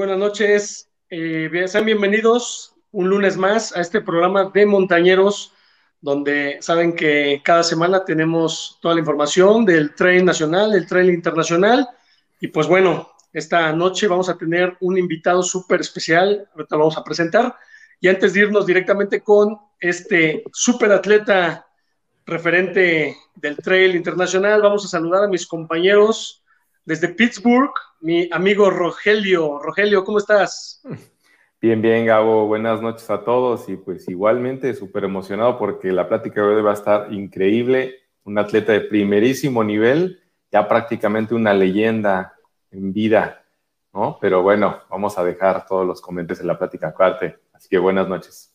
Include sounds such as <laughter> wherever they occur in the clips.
buenas noches. Eh, sean bienvenidos un lunes más a este programa de Montañeros, donde saben que cada semana tenemos toda la información del trail nacional, del trail internacional. Y pues bueno, esta noche vamos a tener un invitado súper especial, ahorita lo vamos a presentar. Y antes de irnos directamente con este súper atleta referente del trail internacional, vamos a saludar a mis compañeros desde Pittsburgh, mi amigo Rogelio. Rogelio, ¿cómo estás? Bien, bien, Gabo. Buenas noches a todos y pues igualmente súper emocionado porque la plática de hoy va a estar increíble. Un atleta de primerísimo nivel, ya prácticamente una leyenda en vida, ¿no? Pero bueno, vamos a dejar todos los comentarios en la plática aparte. Así que buenas noches.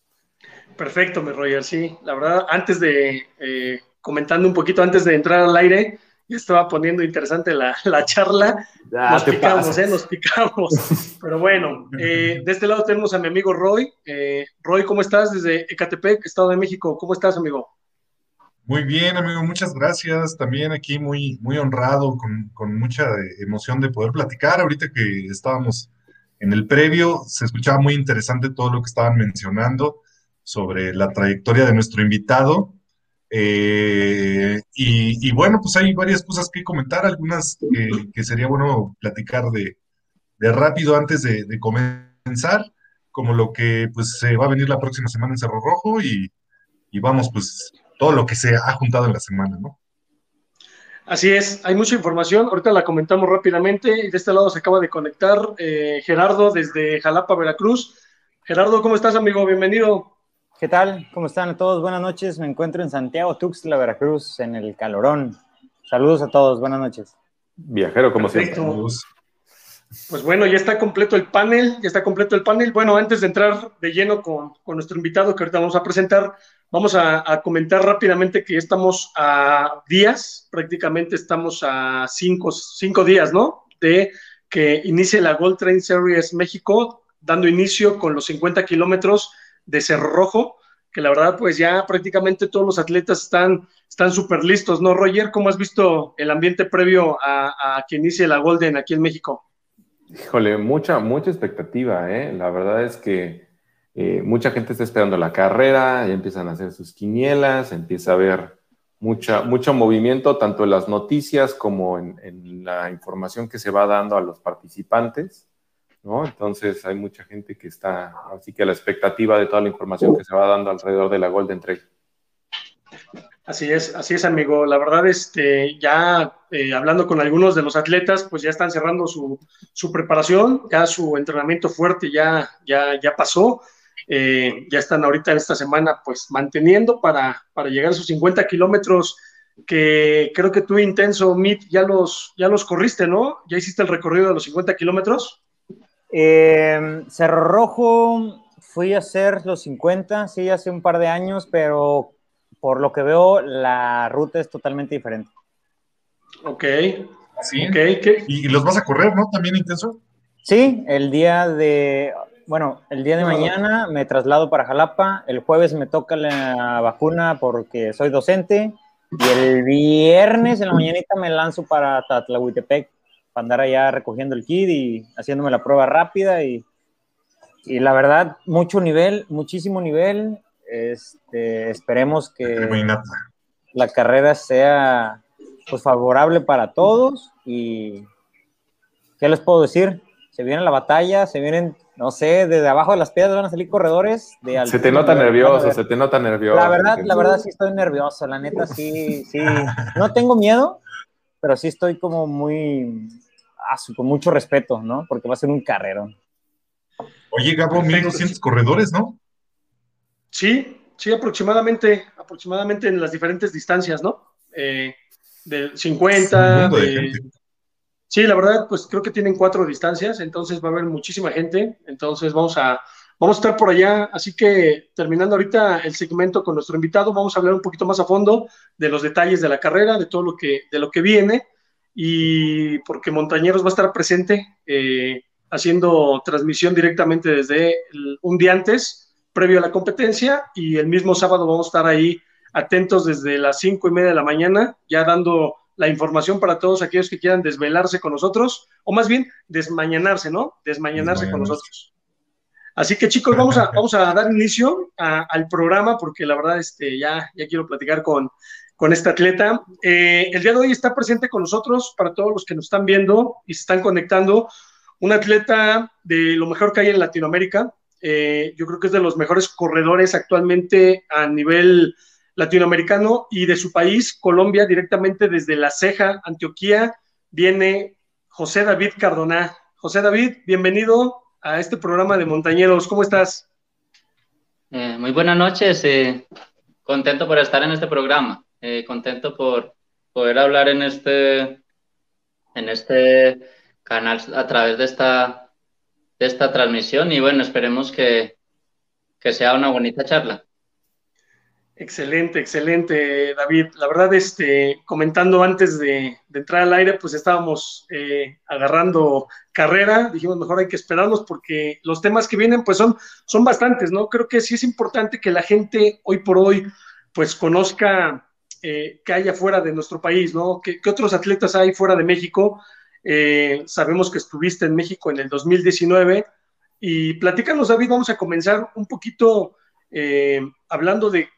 Perfecto, mi Roger, sí. La verdad, antes de, eh, comentando un poquito antes de entrar al aire, estaba poniendo interesante la, charla. nos picamos, ¿eh? Nos picamos. <laughs> Pero bueno, eh, de este lado tenemos a mi amigo Roy. Eh, Roy, ¿cómo estás? Desde Ecatepec, Estado de México. ¿Cómo estás, amigo? Muy bien, amigo, muchas gracias. También aquí muy, muy honrado, con, con mucha emoción de poder platicar. Ahorita que estábamos en el previo, se escuchaba muy interesante todo lo que estaban mencionando sobre la trayectoria de nuestro invitado. Eh, y, bueno, pues hay varias cosas que comentar, algunas que sería bueno platicar de, rápido antes de, comenzar, como lo que pues se va a venir la próxima semana en Cerro Rojo y, vamos, pues todo lo que se ha juntado en la semana, ¿no? Así es, hay mucha información, ahorita la comentamos rápidamente y de este lado se acaba de conectar eh, Gerardo desde Jalapa, Veracruz. Gerardo, ¿cómo estás, amigo? Bienvenido. ¿Qué tal? ¿Cómo están a todos? Buenas noches. Me encuentro en Santiago Tuxtla, Veracruz, en el Calorón. Saludos a todos. Buenas noches. Viajero, como siempre. Pues bueno, ya está completo el panel, ya está completo el panel. Bueno, antes de entrar de lleno con, nuestro invitado que ahorita vamos a presentar, vamos a, comentar rápidamente que estamos a días, prácticamente estamos a cinco, cinco días, ¿no? De que inicie la Gold Train Series México, dando inicio con los 50 kilómetros de Cerro Rojo, que la verdad pues ya prácticamente todos los atletas están están súper listos, ¿no, Roger? ¿Cómo has visto el ambiente previo a, que inicie la Golden aquí en México? Híjole, mucha, mucha expectativa, ¿eh? La verdad es que eh, mucha gente está esperando la carrera, ya empiezan a hacer sus quinielas, empieza a haber mucha, mucho movimiento, tanto en las noticias como en la información que se va dando a los participantes. Entonces hay mucha gente que está así que a la expectativa de toda la información que se va dando alrededor de la Golden Trail. Así es, así es, amigo. La verdad, este, ya eh, hablando con algunos de los atletas, pues ya están cerrando su, preparación, ya su entrenamiento fuerte ya, ya, ya pasó. Eh, ya están ahorita en esta semana, pues manteniendo para, para llegar a sus 50 kilómetros que creo que tú, Intenso, Meet, ya los, ya los corriste, ¿no? ¿Ya hiciste el recorrido de los 50 kilómetros? Eh, Cerro Rojo fui a hacer los 50, sí, hace un par de años, pero por lo que veo, la ruta es totalmente diferente. Ok. Sí. ¿Y los vas a correr, no? ¿También intenso? Sí, el día de, bueno, el día de mañana me traslado para Jalapa, el jueves me toca la vacuna porque soy docente y el viernes en la mañanita me lanzo para Tatlahuitepec para andar allá recogiendo el kit y haciéndome la prueba rápida y, y la verdad, mucho nivel, muchísimo nivel. Este, esperemos que la carrera sea pues, favorable para todos y ¿qué les puedo decir? Se viene la batalla, se vienen, no sé, desde abajo de las piedras van a salir corredores. De se te nota nervioso, se te nota nervioso. La verdad, la verdad sí estoy nervioso, la neta sí, sí. No tengo miedo, pero sí estoy como muy, con mucho respeto, ¿no? Porque va a ser un carrero. Oye, Gabo, 1200 corredores, ¿no? Sí, sí, aproximadamente, aproximadamente en las diferentes distancias, ¿no? Eh, de 50, Sí, la verdad, pues creo que tienen cuatro distancias, entonces va a haber muchísima gente, entonces vamos a, vamos a estar por allá, así que terminando ahorita el segmento con nuestro invitado, vamos a hablar un poquito más a fondo de los detalles de la carrera, de todo lo que, de lo que viene, y porque Montañeros va a estar presente eh, haciendo transmisión directamente desde un día antes, previo a la competencia, y el mismo sábado vamos a estar ahí atentos desde las cinco y media de la mañana, ya dando la información para todos aquellos que quieran desvelarse con nosotros, o más bien desmañanarse, ¿no? Desmañanarse con nosotros. Así que chicos, vamos a, <laughs> vamos a dar inicio al programa porque la verdad este, ya, ya quiero platicar con, con este atleta. Eh, el día de hoy está presente con nosotros, para todos los que nos están viendo y se están conectando, un atleta de lo mejor que hay en Latinoamérica. Eh, yo creo que es de los mejores corredores actualmente a nivel latinoamericano y de su país, Colombia, directamente desde La Ceja, Antioquía, viene José David Cardona. José David, bienvenido a este programa de Montañeros. ¿Cómo estás? Eh, muy buenas noches. contento por estar en este programa. Eh, contento por poder hablar en este, en este canal a través de esta, de esta transmisión y bueno, esperemos que, que sea una bonita charla. Excelente, excelente, David. La verdad, este, comentando antes de, entrar al aire, pues estábamos eh, agarrando carrera. Dijimos, mejor hay que esperarnos porque los temas que vienen, pues son, son bastantes, ¿no? Creo que sí es importante que la gente hoy por hoy, pues conozca eh, que hay afuera de nuestro país, ¿no? ¿Qué, otros atletas hay fuera de México? Eh, sabemos que estuviste en México en el 2019 y platícanos, David, vamos a comenzar un poquito eh, hablando de,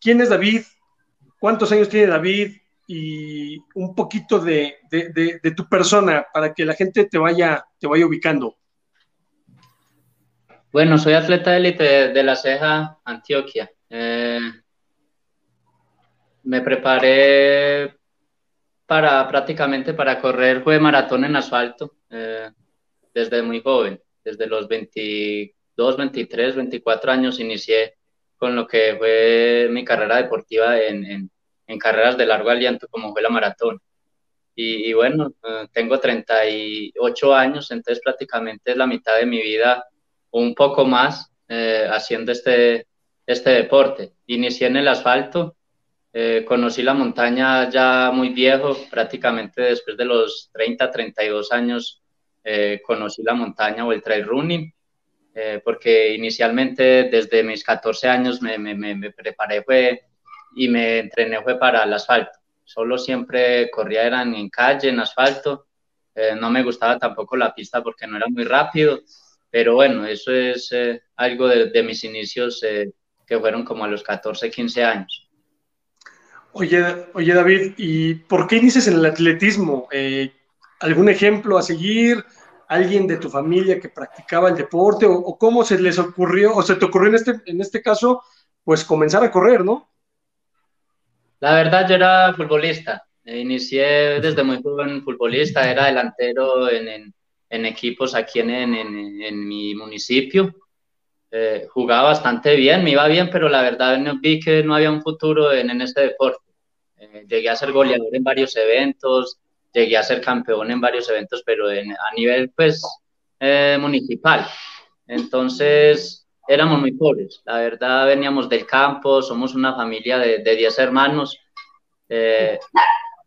quién es David, cuántos años tiene David y un poquito de, tu persona para que la gente te vaya, te vaya ubicando. Bueno, soy atleta élite de, la Ceja, Antioquia me preparé para prácticamente para correr fue maratón en asfalto eh, desde muy joven, desde los 22, 23, 24 años inicié con lo que fue mi carrera deportiva en, en, carreras de largo aliento como fue la maratón. Y, bueno, eh, tengo 38 años, entonces prácticamente es la mitad de mi vida, un poco más, eh, haciendo este, este deporte. Inicié en el asfalto, eh, conocí la montaña ya muy viejo, prácticamente después de los 30, 32 años, eh, conocí la montaña o el trail running, eh, porque inicialmente desde mis 14 años me, me, me, preparé fue, y me entrené fue para el asfalto. Solo siempre corría eran en calle, en asfalto. no me gustaba tampoco la pista porque no era muy rápido, pero bueno, eso es algo de, de, mis inicios que fueron como a los 14, 15 años. Oye, oye David, ¿y por qué inicias en el atletismo? Eh, ¿Algún ejemplo a seguir? ¿Alguien de tu familia que practicaba el deporte? ¿O, cómo se les ocurrió, o se te ocurrió en este, en este caso, pues comenzar a correr, no? La verdad, yo era futbolista. Inicié desde muy joven futbolista, era delantero en, en, equipos aquí en, en mi municipio. Eh, jugaba bastante bien, me iba bien, pero la verdad vi que no había un futuro en, en este deporte. Eh, llegué a ser goleador en varios eventos, llegué a ser campeón en varios eventos, pero en, a nivel pues eh, municipal. Entonces éramos muy pobres, la verdad veníamos del campo, somos una familia de 10 hermanos.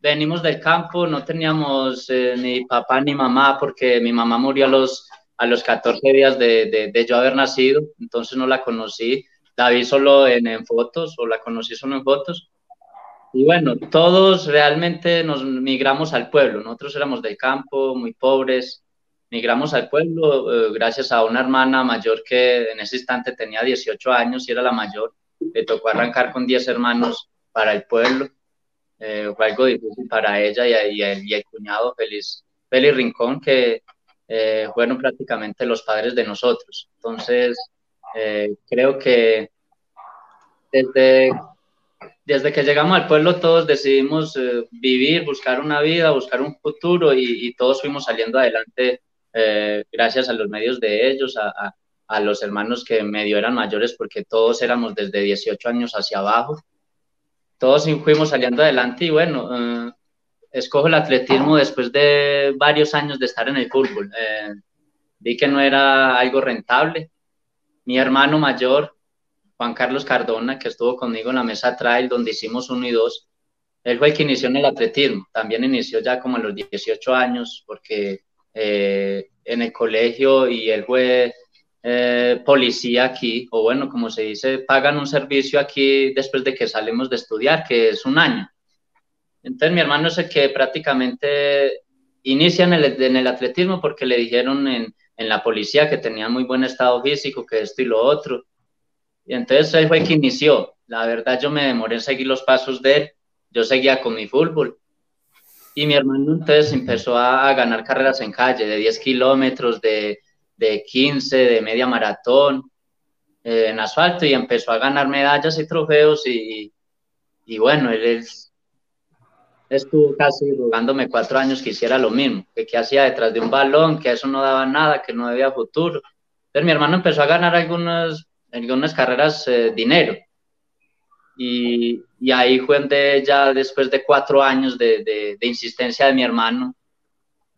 venimos del campo, no teníamos ni papá ni mamá porque mi mamá murió a los a los 14 días de, de, yo haber nacido, entonces no la conocí, la vi solo en, en, fotos o la conocí solo en fotos. Y bueno, todos realmente nos migramos al pueblo, nosotros éramos del campo, muy pobres, migramos al pueblo eh, gracias a una hermana mayor que en ese instante tenía 18 años y era la mayor, le tocó arrancar con 10 hermanos para el pueblo, eh, fue algo difícil para ella y, y, el, y el cuñado Feliz, Feliz Rincón, que eh, fueron prácticamente los padres de nosotros. Entonces, eh, creo que desde, desde que llegamos al pueblo todos decidimos eh, vivir, buscar una vida, buscar un futuro y, todos fuimos saliendo adelante gracias a los medios de ellos, a, a, los hermanos que medio eran mayores porque todos éramos desde 18 años hacia abajo. Todos fuimos saliendo adelante y bueno, escojo el atletismo después de varios años de estar en el fútbol. Eh, vi que no era algo rentable. Mi hermano mayor, Juan Carlos Cardona, que estuvo conmigo en la mesa trail donde hicimos uno y dos, él fue el que inició en el atletismo. También inició ya como a los 18 años porque eh, en el colegio y él fue eh, policía aquí, o bueno, como se dice, pagan un servicio aquí después de que salimos de estudiar, que es un año. Entonces mi hermano es el que prácticamente inicia en el, atletismo porque le dijeron en, en, la policía que tenía muy buen estado físico, que esto y lo otro. Y entonces él fue el que inició. La verdad yo me demoré en seguir los pasos de él. Yo seguía con mi fútbol. Y mi hermano entonces empezó a, ganar carreras en calle de 10 kilómetros, de, de 15, de media maratón, eh, en asfalto y empezó a ganar medallas y trofeos y, y bueno, él, estuvo casi rogándome cuatro años que hiciera lo mismo, que qué hacía detrás de un balón, que eso no daba nada, que no había futuro. Entonces mi hermano empezó a ganar algunas, algunas carreras eh, dinero. Y, y, ahí fue donde ya después de cuatro años de, de, de insistencia de mi hermano,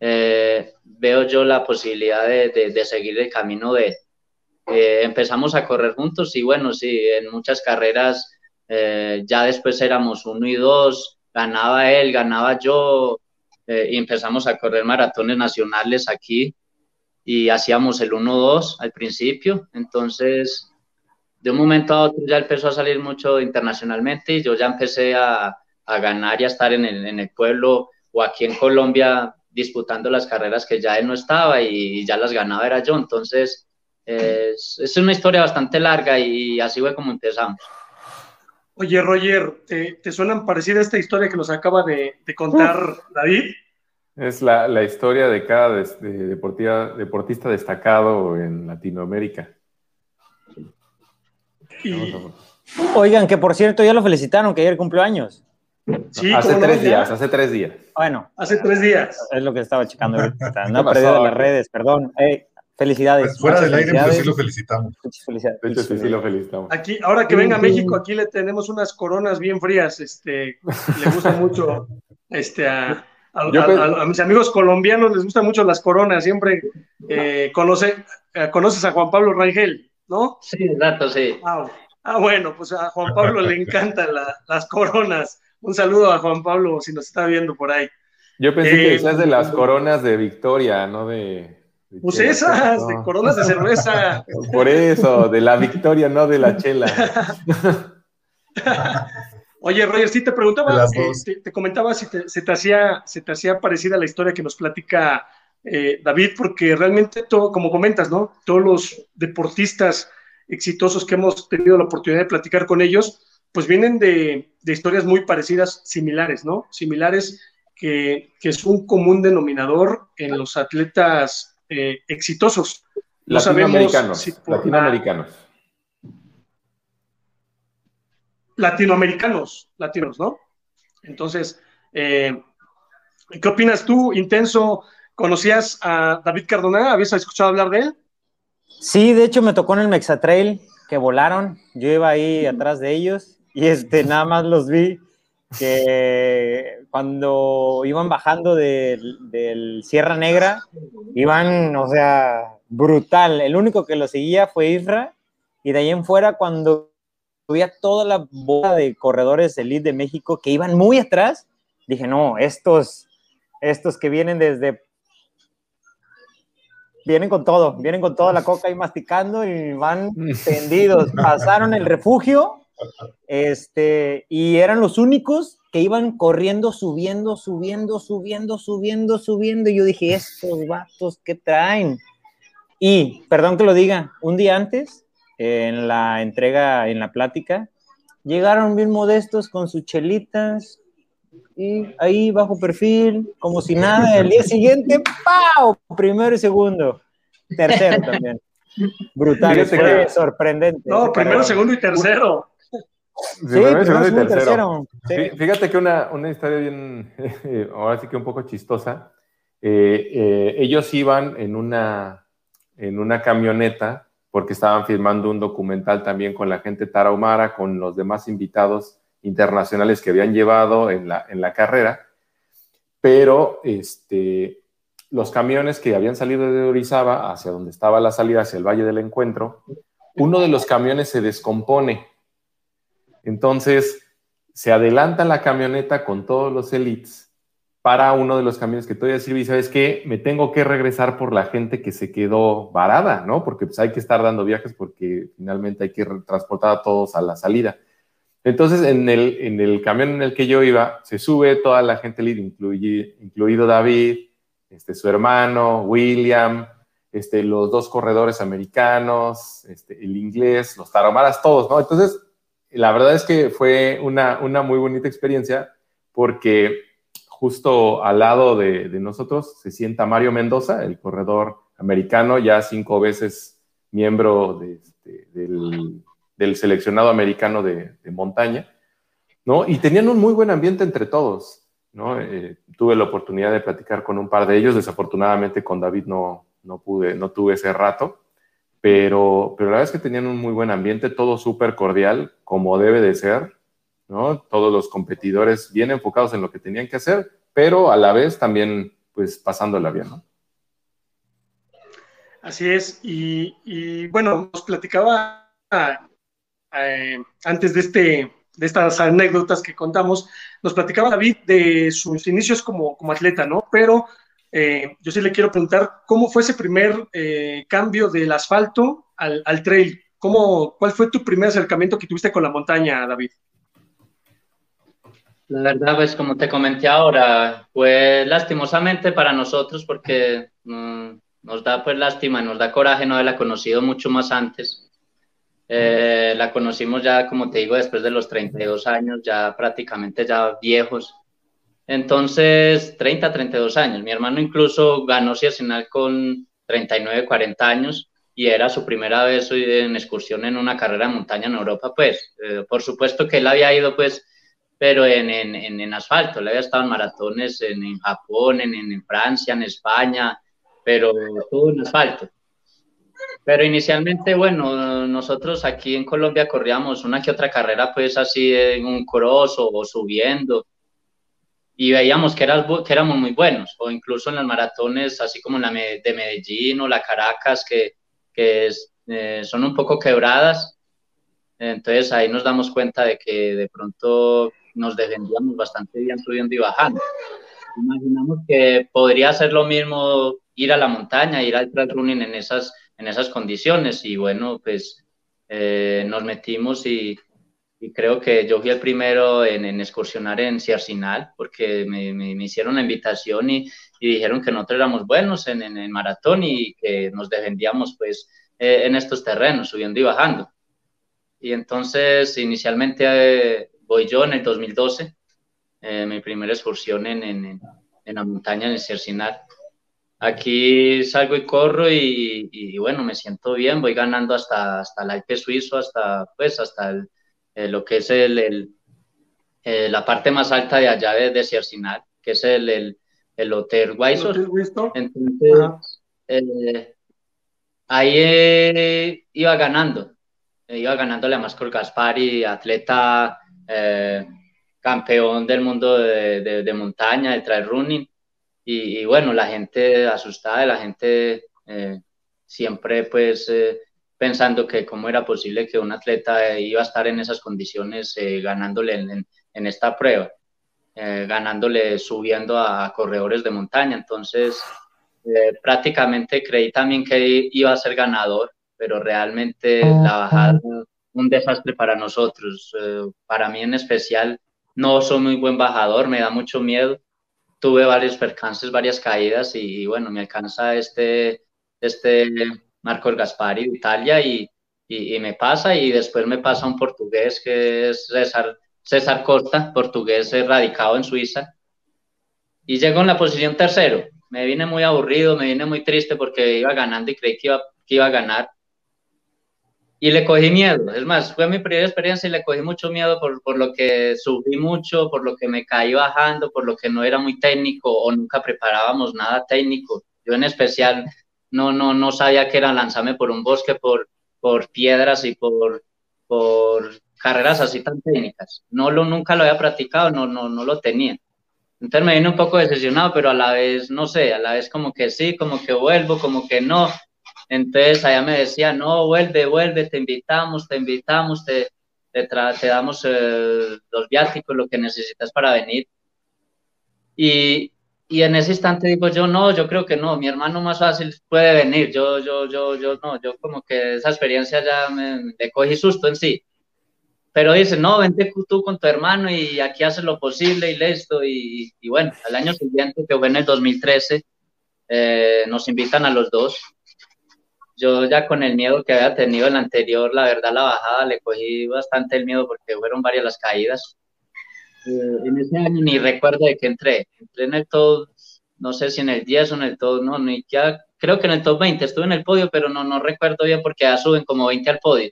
eh, veo yo la posibilidad de, de seguir el camino de, eh, empezamos a correr juntos y bueno, sí, en muchas carreras eh, ya después éramos uno y dos, ganaba él, ganaba yo eh, y empezamos a correr maratones nacionales aquí y hacíamos el 1-2 al principio, entonces de un momento a otro ya empezó a salir mucho internacionalmente y yo ya empecé a, a ganar y a estar en el, pueblo o aquí en Colombia disputando las carreras que ya él no estaba y ya las ganaba era yo, entonces es, es, una historia bastante larga y así fue como empezamos. Oye, Roger, ¿te, te suena parecida esta historia que nos acaba de, de contar Uf. David? Es la, la, historia de cada de, de deportista destacado en Latinoamérica. Y... Oigan, que por cierto ya lo felicitaron, que ayer cumplió años. Sí, hace tres no, días, hace tres días. Bueno. Hace tres días. Es lo que estaba checando ahorita. <laughs> No he perdido las redes, perdón. Hey, Felicidades. Pues fuera del aire, pero sí lo felicitamos. Muchas felicidades. De hecho, sí, sí lo felicitamos. Aquí, ahora que venga a México, aquí le tenemos unas coronas bien frías. Este, le gusta mucho este, a, a, a, a, mis amigos colombianos, les gustan mucho las coronas. Siempre eh, conoce, eh, conoces a Juan Pablo Rangel, ¿no? Sí, exacto, sí. Ah, ah, bueno, pues a Juan Pablo le encantan la, las coronas. Un saludo a Juan Pablo si nos está viendo por ahí. Yo pensé eh, que decías de las coronas de Victoria, no de. Pues esas, no. de coronas de cerveza. <laughs> Por eso, de la victoria, no de la chela. <laughs> Oye, Roger, sí te preguntaba, eh, te, te, comentaba si te, se, te hacía, se te hacía parecida la historia que nos platica eh, David, porque realmente, todo, como comentas, ¿no? Todos los deportistas exitosos que hemos tenido la oportunidad de platicar con ellos, pues vienen de, de historias muy parecidas, similares, ¿no? Similares que, que, es un común denominador en los atletas eh, exitosos. No latinoamericanos. Si latinoamericanos. La... Latinoamericanos, latinos, ¿no? Entonces, eh, ¿qué opinas tú, Intenso? ¿Conocías a David Cardona? ¿Habías escuchado hablar de él? Sí, de hecho me tocó en el Mexatrail que volaron. Yo iba ahí atrás de ellos y este, nada más los vi que cuando iban bajando del, del, Sierra Negra, iban, o sea, brutal. El único que lo seguía fue Isra, y de ahí en fuera, cuando había toda la bola de corredores elite de México que iban muy atrás, dije, no, estos, estos que vienen desde... Vienen con todo, vienen con toda la coca ahí masticando y van <laughs> tendidos. Pasaron el refugio este, y eran los únicos que iban corriendo, subiendo, subiendo, subiendo, subiendo, subiendo. Y yo dije, estos vatos, ¿qué traen? Y, perdón que lo diga, un día antes, en la entrega, en la plática, llegaron bien modestos con sus chelitas y ahí bajo perfil, como si nada. El día siguiente, ¡pau! Primero y segundo. Tercero también. Brutal, fue sorprendente. No, primero, segundo y tercero. Sí, primero, segundo y tercero. tercero. Fíjate que una, una historia bien, <laughs> ahora sí que un poco chistosa. Eh, eh, ellos iban en una, en una camioneta porque estaban filmando un documental también con la gente tarahumara, con los demás invitados internacionales que habían llevado en la, en la carrera, pero este, los camiones que habían salido de Orizaba hacia donde estaba la salida, hacia el Valle del Encuentro, uno de los camiones se descompone entonces, se adelanta la camioneta con todos los elites para uno de los camiones que todavía sirve y sabes qué, me tengo que regresar por la gente que se quedó varada, ¿no? Porque pues hay que estar dando viajes porque finalmente hay que transportar a todos a la salida. Entonces, en el, en el camión en el que yo iba, se sube toda la gente líder, incluido David, este, su hermano, William, este, los dos corredores americanos, este, el inglés, los taromaras, todos, ¿no? Entonces, la verdad es que fue una, una muy bonita experiencia porque justo al lado de, nosotros se sienta Mario Mendoza, el corredor americano, ya cinco veces miembro este, del, seleccionado americano de, montaña, ¿no? Y tenían un muy buen ambiente entre todos, ¿no? Eh, tuve la oportunidad de platicar con un par de ellos, desafortunadamente con David no, no pude, no tuve ese rato, pero, pero la verdad es que tenían un muy buen ambiente, todo súper cordial, como debe de ser, ¿no? Todos los competidores bien enfocados en lo que tenían que hacer, pero a la vez también, pues, pasándola bien, ¿no? Así es, y, bueno, nos platicaba eh, antes de, este, de estas anécdotas que contamos, nos platicaba David de sus inicios como, como atleta, ¿no? Pero eh, yo sí le quiero preguntar, ¿cómo fue ese primer eh, cambio del asfalto al, trail? ¿Cómo, ¿Cuál fue tu primer acercamiento que tuviste con la montaña, David? La verdad, pues como te comenté ahora, fue lastimosamente para nosotros porque mm, nos da pues lástima, nos da coraje no haberla conocido mucho más antes. Eh, la conocimos ya, como te digo, después de los 32 años, ya prácticamente ya viejos. Entonces, 30, 32 años. Mi hermano incluso ganó Ciercinal con 39, 40 años y era su primera vez en excursión en una carrera de montaña en Europa, pues. Eh, por supuesto que él había ido, pues, pero en, en, en, asfalto. Le había estado en maratones en, Japón, en, Francia, en España, pero todo en asfalto. Pero inicialmente, bueno, nosotros aquí en Colombia corríamos una que otra carrera, pues así en un cross o, subiendo, y veíamos que, que éramos muy buenos, o incluso en las maratones, así como la de Medellín o la Caracas, que, que eh, son un poco quebradas. Entonces ahí nos damos cuenta de que de pronto nos defendíamos bastante bien subiendo y bajando. Imaginamos que podría ser lo mismo ir a la montaña, ir al trail running en esas, en esas condiciones y bueno, pues eh, nos metimos y, y, creo que yo fui el primero en, en excursionar en Ciercinal porque me, me, hicieron la invitación y, y, dijeron que nosotros éramos buenos en, en, el maratón y que nos defendíamos pues eh, en estos terrenos, subiendo y bajando. Y entonces inicialmente eh, voy yo en el 2012, eh, mi primera excursión en, en, en, la montaña, en el Cercinar. Aquí salgo y corro y, y, bueno, me siento bien, voy ganando hasta, hasta el Alpe suizo, hasta, pues, hasta el, eh, lo que es el, el eh, la parte más alta de allá de, de que es el, el, el Hotel Guaysor. Entonces, ahí iba ganando, iba ganándole a Mascor Gaspari, atleta eh, campeón del mundo de, de, montaña, de trail running. Y, bueno, la gente asustada, la gente eh, siempre pues eh, pensando que cómo era posible que un atleta iba a estar en esas condiciones ganándole en, en, esta prueba, ganándole subiendo a, corredores de montaña. Entonces, prácticamente creí también que iba a ser ganador, pero realmente la bajada un desastre para nosotros. Eh, para mí en especial, no soy muy buen bajador, me da mucho miedo. Tuve varios percances, varias caídas y, bueno, me alcanza este, este Marcos Gaspari de Italia y, y, me pasa y después me pasa un portugués que es César, César Costa, portugués radicado en Suiza. Y llego en la posición tercero. Me vine muy aburrido, me vine muy triste porque iba ganando y creí que iba, que iba a ganar y le cogí miedo. Es más, fue mi primera experiencia y le cogí mucho miedo por, por, lo que subí mucho, por lo que me caí bajando, por lo que no era muy técnico o nunca preparábamos nada técnico. Yo en especial no, no, no sabía que era lanzarme por un bosque, por, por piedras y por, por carreras así tan técnicas. No lo, nunca lo había practicado, no, no, no lo tenía. Entonces me vine un poco decepcionado, pero a la vez, no sé, a la vez como que sí, como que vuelvo, como que no entonces allá me decía, no, vuelve, vuelve, te invitamos, te invitamos, te, te, te damos eh, los viáticos, lo que necesitas para venir. Y, y en ese instante digo yo, no, yo creo que no, mi hermano más fácil puede venir, yo, yo, yo, yo, no, yo como que esa experiencia ya me, me cogí susto en sí. pero dice, no, vente tú con tu hermano y aquí haces lo posible y listo. Y, y bueno, al año siguiente, que fue en el 2013, eh, nos invitan a los dos. Yo ya con el miedo que había tenido el anterior, la verdad, la bajada, le cogí bastante el miedo porque fueron varias las caídas. Eh, en ese año ni recuerdo de qué entré. Entré en el top, no sé si en el 10 o en el top, no, ni ya, creo que en el top 20 estuve en el podio, pero no, no recuerdo bien porque ya suben como 20 al podio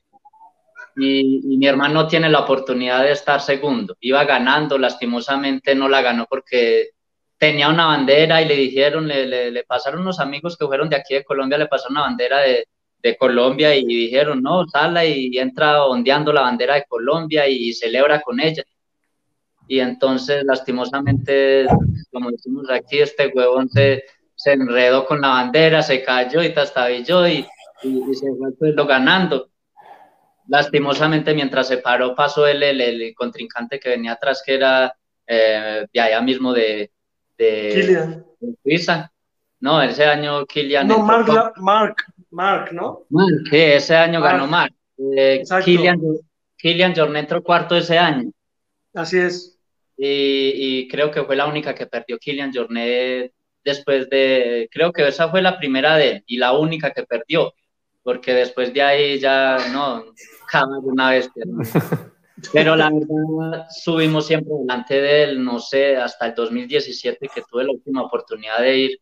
y, mi hermano tiene la oportunidad de estar segundo. Iba ganando, lastimosamente no la ganó porque tenía una bandera y le dijeron, le, le, pasaron unos amigos que fueron de aquí de Colombia, le pasaron una bandera de, de Colombia y dijeron, no, sala y entra ondeando la bandera de Colombia y, celebra con ella. Y entonces, lastimosamente, como decimos aquí, este huevón se, se enredó con la bandera, se cayó y tastabilló y, y, se fue ganando lastimosamente mientras se paró pasó el, el, contrincante que venía atrás que era eh, de allá mismo de, de, Suiza. No, ese año Kilian. No, Mark, Mark, Mark, ¿no? Mark, sí, ese año ganó Mark. Eh, Kilian, Kilian Jornet entró cuarto ese año. Así es. Y, y, creo que fue la única que perdió Kilian Jornet después de, creo que esa fue la primera de él y la única que perdió porque después de ahí ya no, jamás una vez. <laughs> Pero, la verdad, subimos siempre delante de él, no sé, hasta el 2017 que tuve la última oportunidad de ir,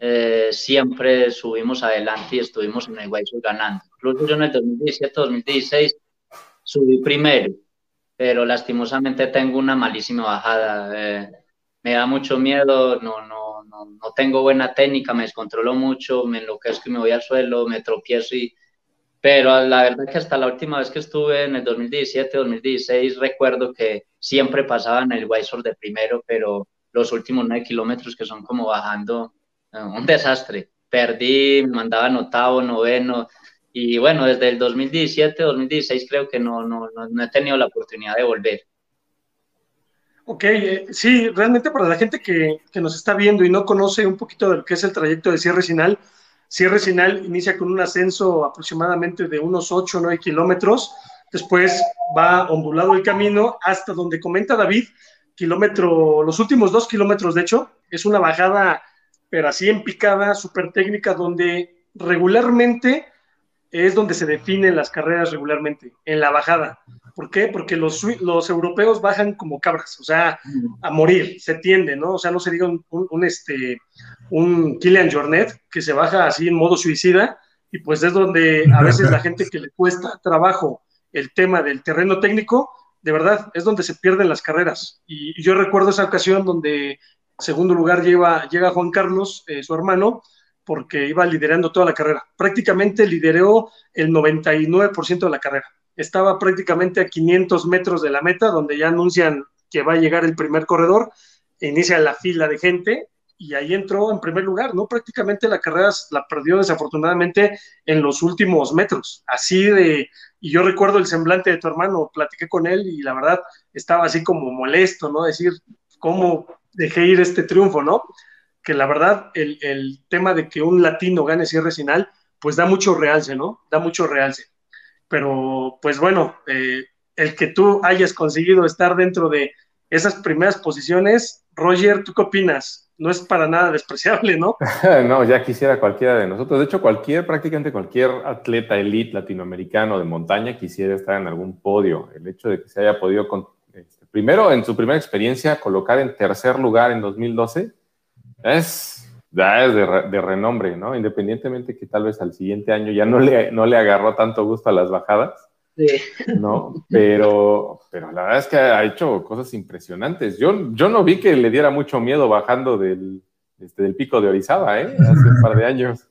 eh, siempre subimos adelante y estuvimos en el Guayso ganando. Incluso yo en el 2017-2016 subí primero, pero lastimosamente tengo una malísima bajada. Eh, me da mucho miedo, no, no, no, no, tengo buena técnica, me descontrolo mucho, me enloquezco y me voy al suelo, me tropiezo y... Pero la verdad es que hasta la última vez que estuve en el 2017, 2016, recuerdo que siempre pasaba en el Wisor de primero, pero los últimos nueve kilómetros que son como bajando, eh, un desastre. Perdí, me mandaban octavo, noveno, y bueno, desde el 2017, 2016 creo que no, no, no he tenido la oportunidad de volver. Ok, eh, sí, realmente para la gente que, nos está viendo y no conoce un poquito de lo que es el trayecto de Cierre Sinal, Cierre Sinal inicia con un ascenso aproximadamente de unos 8 o 9 kilómetros, después va ondulado el camino hasta donde comenta David, kilómetro, los últimos dos kilómetros de hecho, es una bajada, pero así en picada, súper técnica, donde regularmente es donde se definen las carreras regularmente, en la bajada. ¿Por qué? Porque los, los europeos bajan como cabras, o sea, a morir, se tiende, ¿no? O sea, no se diga un, un, este, un Jornet que se baja así en modo suicida, y pues es donde a veces la gente que le cuesta trabajo el tema del terreno técnico, de verdad, es donde se pierden las carreras. Y, yo recuerdo esa ocasión donde segundo lugar lleva, llega Juan Carlos, eh, su hermano, porque iba liderando toda la carrera. Prácticamente lideró el 99% de la carrera. Estaba prácticamente a 500 metros de la meta, donde ya anuncian que va a llegar el primer corredor, inicia la fila de gente y ahí entró en primer lugar, ¿no? Prácticamente la carrera la perdió desafortunadamente en los últimos metros. Así de, y yo recuerdo el semblante de tu hermano, platiqué con él y la verdad estaba así como molesto, ¿no? Decir, ¿cómo dejé ir este triunfo, ¿no? Que la verdad el, el, tema de que un latino gane cierre final, pues da mucho realce, ¿no? Da mucho realce. Pero, pues bueno, eh, el que tú hayas conseguido estar dentro de esas primeras posiciones, Roger, ¿tú qué opinas? No es para nada despreciable, ¿no? <laughs> no, ya quisiera cualquiera de nosotros. De hecho, cualquier, prácticamente cualquier atleta elite latinoamericano de montaña quisiera estar en algún podio. El hecho de que se haya podido, este, primero, en su primera experiencia, colocar en tercer lugar en 2012, es, ya es de, de, renombre, ¿no? Independientemente que tal vez al siguiente año ya no le, no le agarró tanto gusto a las bajadas, sí. ¿no? Pero, pero la verdad es que ha hecho cosas impresionantes. Yo, yo no vi que le diera mucho miedo bajando del, este, del pico de Orizaba, ¿eh? Hace un par de años.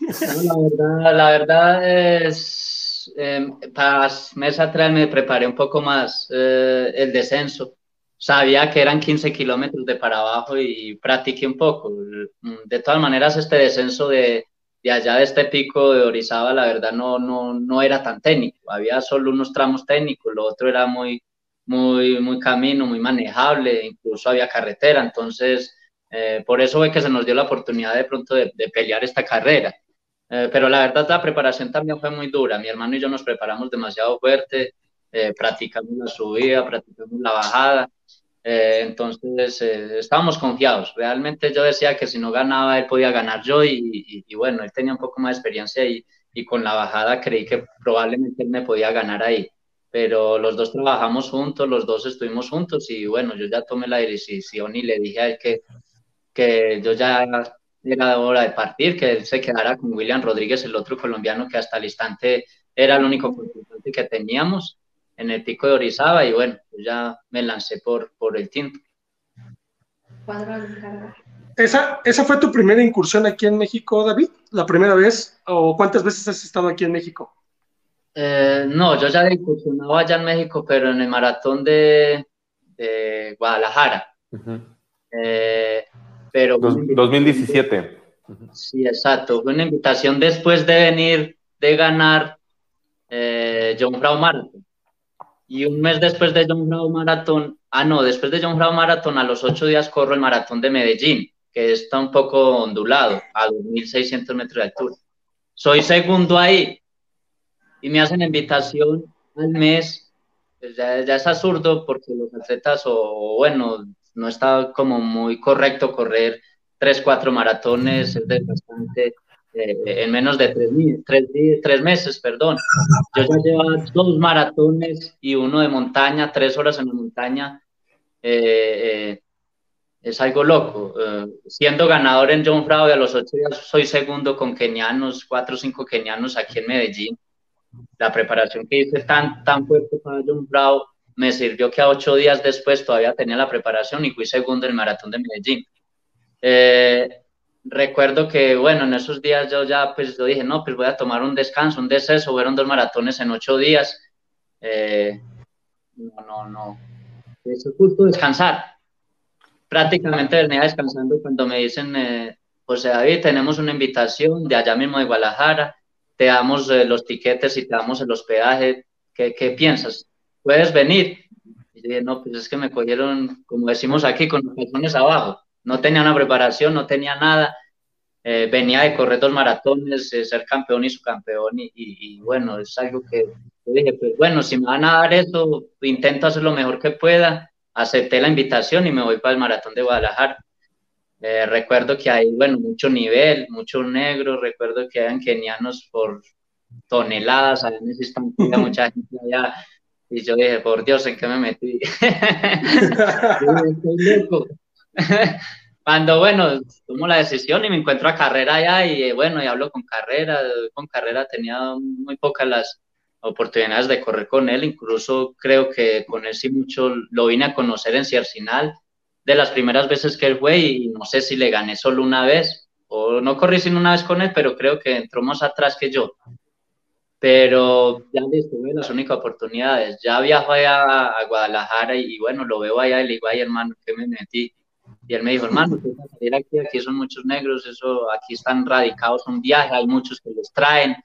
la, verdad, la verdad es, eh, para mes atrás me preparé un poco más eh, el descenso sabía que eran 15 kilómetros de para abajo y practiqué un poco. De todas maneras, este descenso de, de, allá de este pico de Orizaba, la verdad no, no, no era tan técnico. Había solo unos tramos técnicos, lo otro era muy, muy, muy camino, muy manejable, incluso había carretera. Entonces, eh, por eso fue que se nos dio la oportunidad de pronto de, pelear esta carrera. Eh, pero la verdad, la preparación también fue muy dura. Mi hermano y yo nos preparamos demasiado fuerte eh, practicamos la subida, practicamos la bajada, eh, entonces estábamos confiados. Realmente yo decía que si no ganaba, él podía ganar yo y, y, bueno, él tenía un poco más de experiencia y, y con la bajada creí que probablemente él me podía ganar ahí pero los dos trabajamos juntos, los dos estuvimos juntos y bueno, yo ya tomé la decisión y le dije a él que, que yo ya era hora de partir, que él se quedara con William Rodríguez, el otro colombiano que hasta el instante era el único contrincante que teníamos en el pico de Orizaba y bueno, yo ya me lancé por, por el tiempo. ¿Esa, ¿Esa fue tu primera incursión aquí en México, David? ¿La primera vez? ¿O cuántas veces has estado aquí en México? Eh, no, yo ya he incursionado allá en México, pero en el maratón de, Guadalajara. Eh, pero 2017. Sí, exacto. Fue una invitación después de venir de ganar eh, John Brown Marathon. Y un mes después de John Brown Marathon, ah, no, después de John Brown Marathon, a los ocho días corro el maratón de Medellín, que está un poco ondulado, a 2.600 metros de altura. Soy segundo ahí, y me hacen invitación al mes, pues ya, ya, es absurdo porque los atletas, o bueno, no está como muy correcto correr tres, cuatro maratones, es bastante, eh, en menos de tres, tres, tres, meses, perdón. Yo ya llevo dos maratones y uno de montaña, tres horas en la montaña. Eh, eh, es algo loco. siendo ganador en John Frau y a los ocho días soy segundo con kenianos, cuatro o cinco kenianos aquí en Medellín la preparación que hice tan, tan fuerte para John Brown me sirvió que a ocho días después todavía tenía la preparación y fui segundo en el maratón de Medellín. Eh, recuerdo que, bueno, en esos días yo ya, pues yo dije, no, pues voy a tomar un descanso, un deceso, fueron dos maratones en ocho días. Eh, no, no, no. Eso es justo descansar. Prácticamente venía descansando cuando me dicen, eh, José David, tenemos una invitación de allá mismo de Guadalajara te damos eh, los tiquetes y te damos el hospedaje, ¿qué, ¿qué, piensas? ¿Puedes venir? Y dije, no, pues es que me cogieron, como decimos aquí, con los calzones abajo. No tenía una preparación, no tenía nada. Eh, venía de correr dos maratones, de ser campeón y subcampeón, y, y, bueno, es algo que yo dije, pues bueno, si me van a dar eso, intento hacer lo mejor que pueda. Acepté la invitación y me voy para el maratón de Guadalajara. Eh, recuerdo que hay, bueno, mucho nivel, mucho negro, recuerdo que eran kenianos por toneladas, a veces <laughs> mucha gente allá, y yo dije, por Dios, ¿en qué me metí? <laughs> <laughs> Cuando, bueno, tomo la decisión y me encuentro a Carrera allá, y bueno, y hablo con Carrera, con Carrera tenía muy pocas las oportunidades de correr con él, incluso creo que con él sí mucho lo vine a conocer en Ciercinal, de las primeras veces que él fue y no sé si le gané solo una vez o no corrí sin una vez con él, pero creo que entró más atrás que yo. Pero ya le tuve las únicas oportunidades. Ya viajé a, a Guadalajara y, bueno, lo veo allá y le digo, ay hermano, ¿qué me metí? Y él me dijo, hermano, salir aquí, aquí son muchos negros, eso, aquí están radicados un viaje, hay muchos que los traen.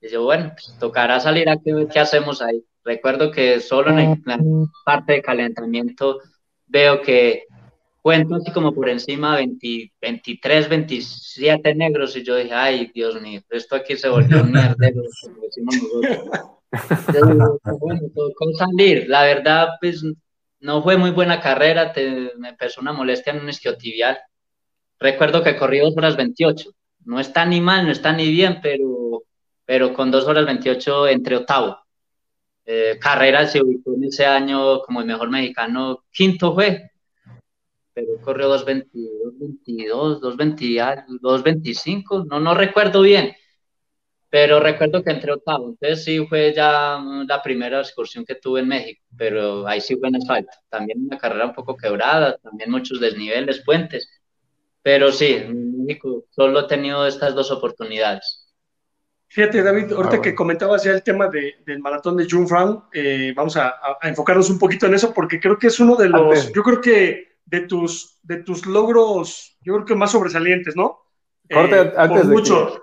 Y yo, bueno, pues tocará salir aquí, ¿qué hacemos ahí? Recuerdo que solo en la parte de calentamiento veo que cuento así como por encima 20, 23, 27 negros y yo dije, ay, Dios mío, esto aquí se volvió un mierdero, como decimos nosotros. <laughs> bueno, con salir, la verdad, pues no fue muy buena carrera, me empezó una molestia en un isquiotibial. Recuerdo que corrí 2 horas 28, no está ni mal, no está ni bien, pero, pero con 2 horas 28 entre octavo. Eh, carrera se ubicó en ese año como el mejor mexicano, quinto fue, pero corrió 2.22, 2.25, no, no recuerdo bien, pero recuerdo que entré octavo, entonces sí fue ya la primera excursión que tuve en México, pero ahí sí fue en asfalto, también una carrera un poco quebrada, también muchos desniveles, puentes, pero sí, en México solo he tenido estas dos oportunidades. Fíjate, David, ahorita ah, que comentabas ya el tema de, del maratón de June Frank, eh, vamos a, a, enfocarnos un poquito en eso porque creo que es uno de los, yo creo que de tus, de tus logros, yo creo que más sobresalientes, ¿no? Corte eh, antes de que,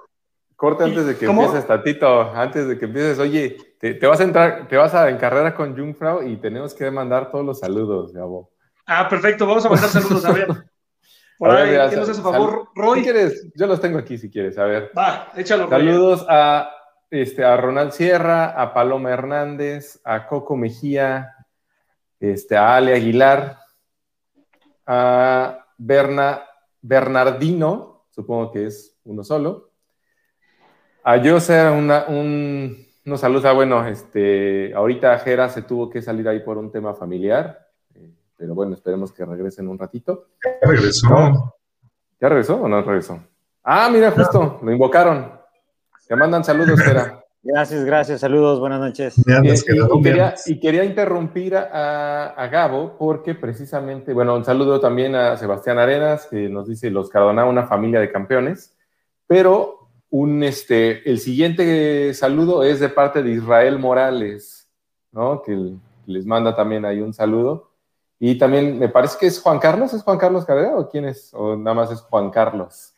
corte antes de que empieces, Tatito, antes de que empieces, oye, te, vas a entrar, te vas a en carrera con Jungfrau y tenemos que mandar todos los saludos, Gabo. Ah, perfecto, vamos a mandar saludos, a ver. <laughs> Por ahí, ¿qué nos hace favor, Roy? Si quieres, yo los tengo aquí si quieres, a ver. Va, échalo. Saludos a este, a Ronald Sierra, a Paloma Hernández, a Coco Mejía, este, a Ale Aguilar, a Berna, Bernardino, supongo que es uno solo, a José, una, un, unos saludos, ah, bueno, este, ahorita Jera se tuvo que salir ahí por un tema familiar, eh, pero bueno, esperemos que regrese en un ratito. ¿Ya regresó? ¿Ya regresó o no regresó? Ah, mira, justo, lo invocaron. Te mandan saludos, Jera. Gracias, gracias, saludos, buenas noches. y, quería, interrumpir a, a, Gabo porque precisamente, bueno, un saludo también a Sebastián Arenas, que nos dice los Cardona, una familia de campeones, pero un, este, el siguiente saludo es de parte de Israel Morales, ¿no? Que les manda también ahí un saludo. Y también me parece que es Juan Carlos, ¿es Juan Carlos Carrera o quién es? ¿O nada más es Juan Carlos?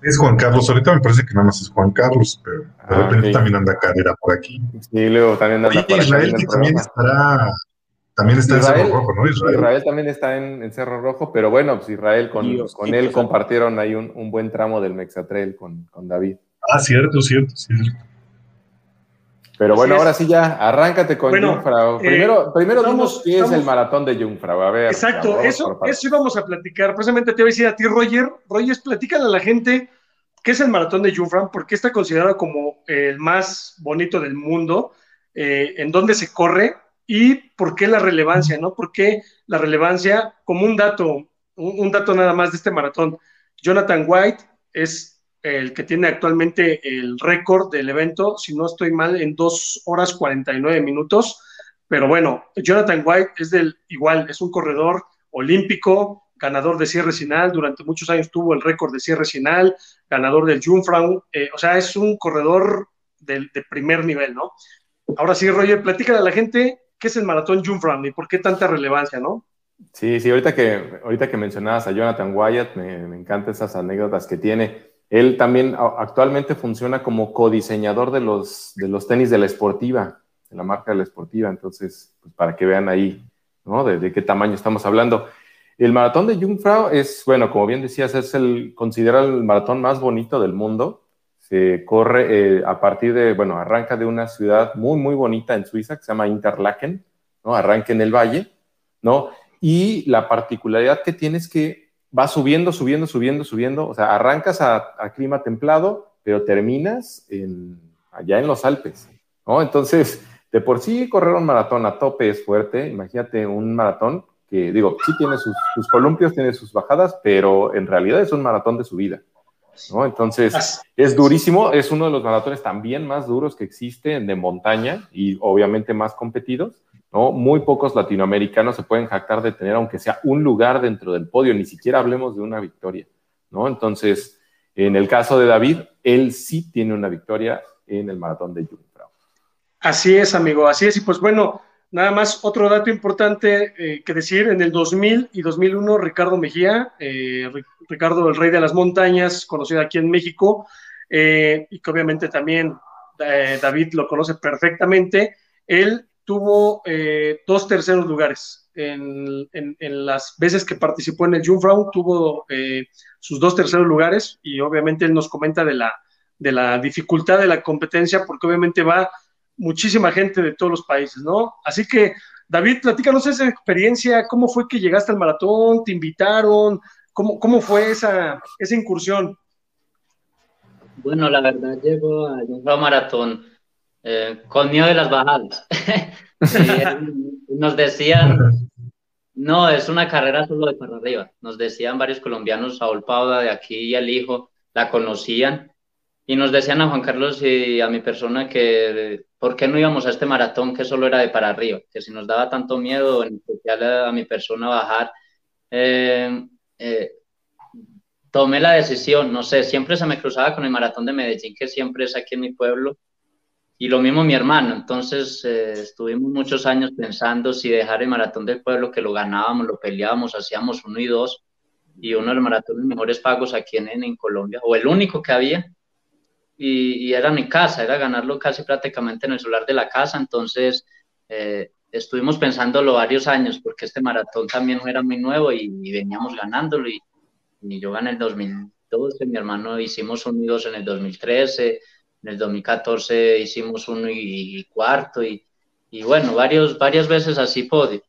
Es Juan Carlos, ahorita me parece que nada más es Juan Carlos, pero de ah, repente también anda Carrera por aquí. Sí, luego también anda por Israel que también estará también está en Cerro Rojo, ¿no? Israel, también está en, Cerro Rojo, pero bueno, pues Israel con, con él compartieron ahí un, buen tramo del Mexatrail con, con David. Ah, cierto, cierto, cierto. Pero bueno, ahora sí ya, arráncate con Jungfrau. Eh, primero, primero vamos, qué es el maratón de Jungfrau. A ver. Exacto, eso, eso íbamos a platicar. Precisamente te voy a decir a ti, Roger. Roger, platícale a la gente qué es el maratón de Jungfrau, por qué está considerado como el más bonito del mundo, eh, en dónde se corre y por qué la relevancia, ¿no? ¿Por qué la relevancia? Como un dato, un, dato nada más de este maratón. Jonathan White es el que tiene actualmente el récord del evento, si no estoy mal, en 2 horas 49 minutos. Pero bueno, Jonathan White es del igual, es un corredor olímpico, ganador de cierre final, durante muchos años tuvo el récord de cierre final, ganador del Jungfrau, eh, o sea, es un corredor de, de, primer nivel, ¿no? Ahora sí, Roger, platícale a la gente ¿qué es el maratón Jungfrau y por qué tanta relevancia, no? Sí, sí, ahorita que, ahorita que mencionabas a Jonathan Wyatt, me, encantan esas anécdotas que tiene. Él también actualmente funciona como codiseñador de los, de los tenis de la esportiva, de la marca de la esportiva, entonces, pues para que vean ahí, ¿no? De, qué tamaño estamos hablando. El maratón de Jungfrau es, bueno, como bien decías, es el considerado el maratón más bonito del mundo se corre eh, a partir de, bueno, arranca de una ciudad muy, muy bonita en Suiza que se llama Interlaken, ¿no? Arranca en el valle, ¿no? Y la particularidad que tiene es que va subiendo, subiendo, subiendo, subiendo, o sea, arrancas a, clima templado, pero terminas en, allá en los Alpes, ¿no? Entonces, de por sí correr un maratón a tope es fuerte, imagínate un maratón que, digo, sí tiene sus, sus columpios, tiene sus bajadas, pero en realidad es un maratón de subida. ¿No? Entonces, es durísimo, es uno de los maratones también más duros que existen de montaña y obviamente más competidos, ¿no? Muy pocos latinoamericanos se pueden jactar de tener, aunque sea un lugar dentro del podio, ni siquiera hablemos de una victoria, ¿no? Entonces, en el caso de David, él sí tiene una victoria en el maratón de Jungfrau. Así es, amigo, así es, y pues bueno, Nada más, otro dato importante eh, que decir, en el 2000 y 2001, Ricardo Mejía, eh, Ricardo el Rey de las Montañas, conocido aquí en México, eh, y que obviamente también David lo conoce perfectamente, él tuvo dos terceros lugares. En, las veces que participó en el Jungfrau, tuvo sus dos terceros lugares y obviamente él nos comenta de la, de la dificultad de la competencia porque obviamente va muchísima gente de todos los países, ¿no? Así que, David, platícanos esa experiencia, ¿cómo fue que llegaste al maratón? ¿Te invitaron? ¿Cómo, cómo fue esa, esa incursión? Bueno, la verdad, llego a un maratón eh, con miedo de las bajadas. <laughs> nos decían, no, es una carrera solo de para arriba. Nos decían varios colombianos, Saúl Pauda, de aquí y el hijo, la conocían y nos decían a Juan Carlos y a mi persona que por qué no íbamos a este maratón que solo era de para arriba, que si nos daba tanto miedo, en especial a, mi persona, bajar. Eh, eh, tomé la decisión, no sé, siempre se me cruzaba con el maratón de Medellín, que siempre es aquí en mi pueblo, y lo mismo mi hermano, entonces eh, estuvimos muchos años pensando si dejar el maratón del pueblo, que lo ganábamos, lo peleábamos, hacíamos uno y dos, y uno de los maratones mejores pagos aquí en, en Colombia, o el único que había, y, era mi casa, era ganarlo casi prácticamente en el solar de la casa, entonces eh, estuvimos pensándolo varios años porque este maratón también era muy nuevo y, veníamos ganándolo y, yo gané el 2012, mi hermano hicimos unidos en el 2013, en el 2014 hicimos uno y, cuarto y, y, bueno, varios, varias veces así podio.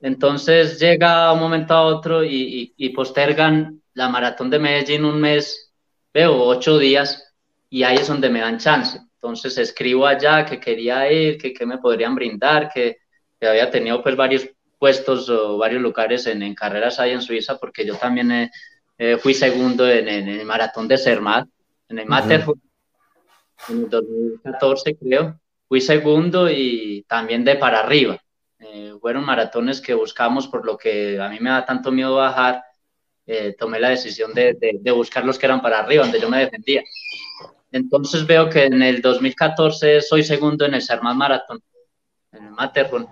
Entonces llega un momento a otro y, y, postergan la maratón de Medellín un mes, veo ocho días y ahí es donde me dan chance. Entonces escribo allá que quería ir, que, que me podrían brindar, que, que, había tenido pues varios puestos o varios lugares en, en carreras ahí en Suiza, porque yo también fui segundo en, en, el maratón de Cermat, en el Matterhorn, en el 2014 creo. Fui segundo y también de para arriba. Eh, fueron maratones que buscamos, por lo que a mí me da tanto miedo bajar, eh, tomé la decisión de, de, buscar los que eran para arriba, donde yo me defendía. Entonces veo que en el 2014 soy segundo en el Sermat Maratón, en el Matterhorn.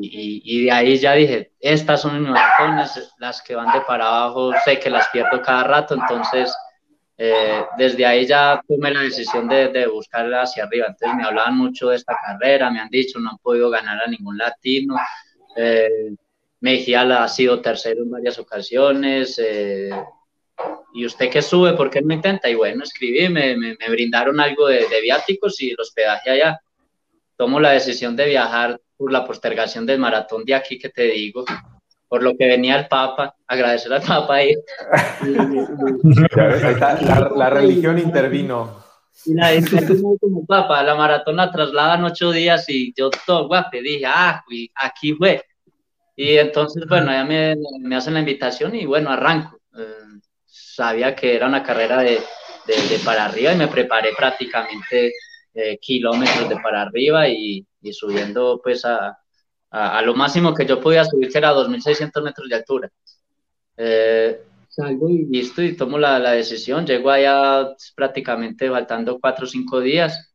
Y, y, de ahí ya dije, estas son mis maratones, las que van de para abajo, sé que las pierdo cada rato, entonces eh, desde ahí ya tomé la decisión de, de buscar hacia arriba. Entonces me hablaban mucho de esta carrera, me han dicho, no han podido ganar a ningún latino. Eh, Mejía ha sido tercero en varias ocasiones. Eh, ¿Y usted qué sube? ¿Por qué no intenta? Y bueno, escribí, me, me, brindaron algo de, de, viáticos y el hospedaje allá. Tomo la decisión de viajar por la postergación del maratón de aquí que te digo por lo que venía el Papa, agradecer al Papa ahí. la, religión intervino. Y la como Papa, la maratón la trasladan ocho días y yo todo guapo, dije, ah, aquí fue. Y entonces, bueno, ya me, me hacen la invitación y bueno, arranco. Eh, sabía que era una carrera de, de, para arriba y me preparé prácticamente eh, kilómetros de para arriba y, y subiendo pues a, a, lo máximo que yo podía subir, que era 2.600 metros de altura. Eh, salgo y listo y tomo la, la, decisión. Llego allá prácticamente faltando 4 o 5 días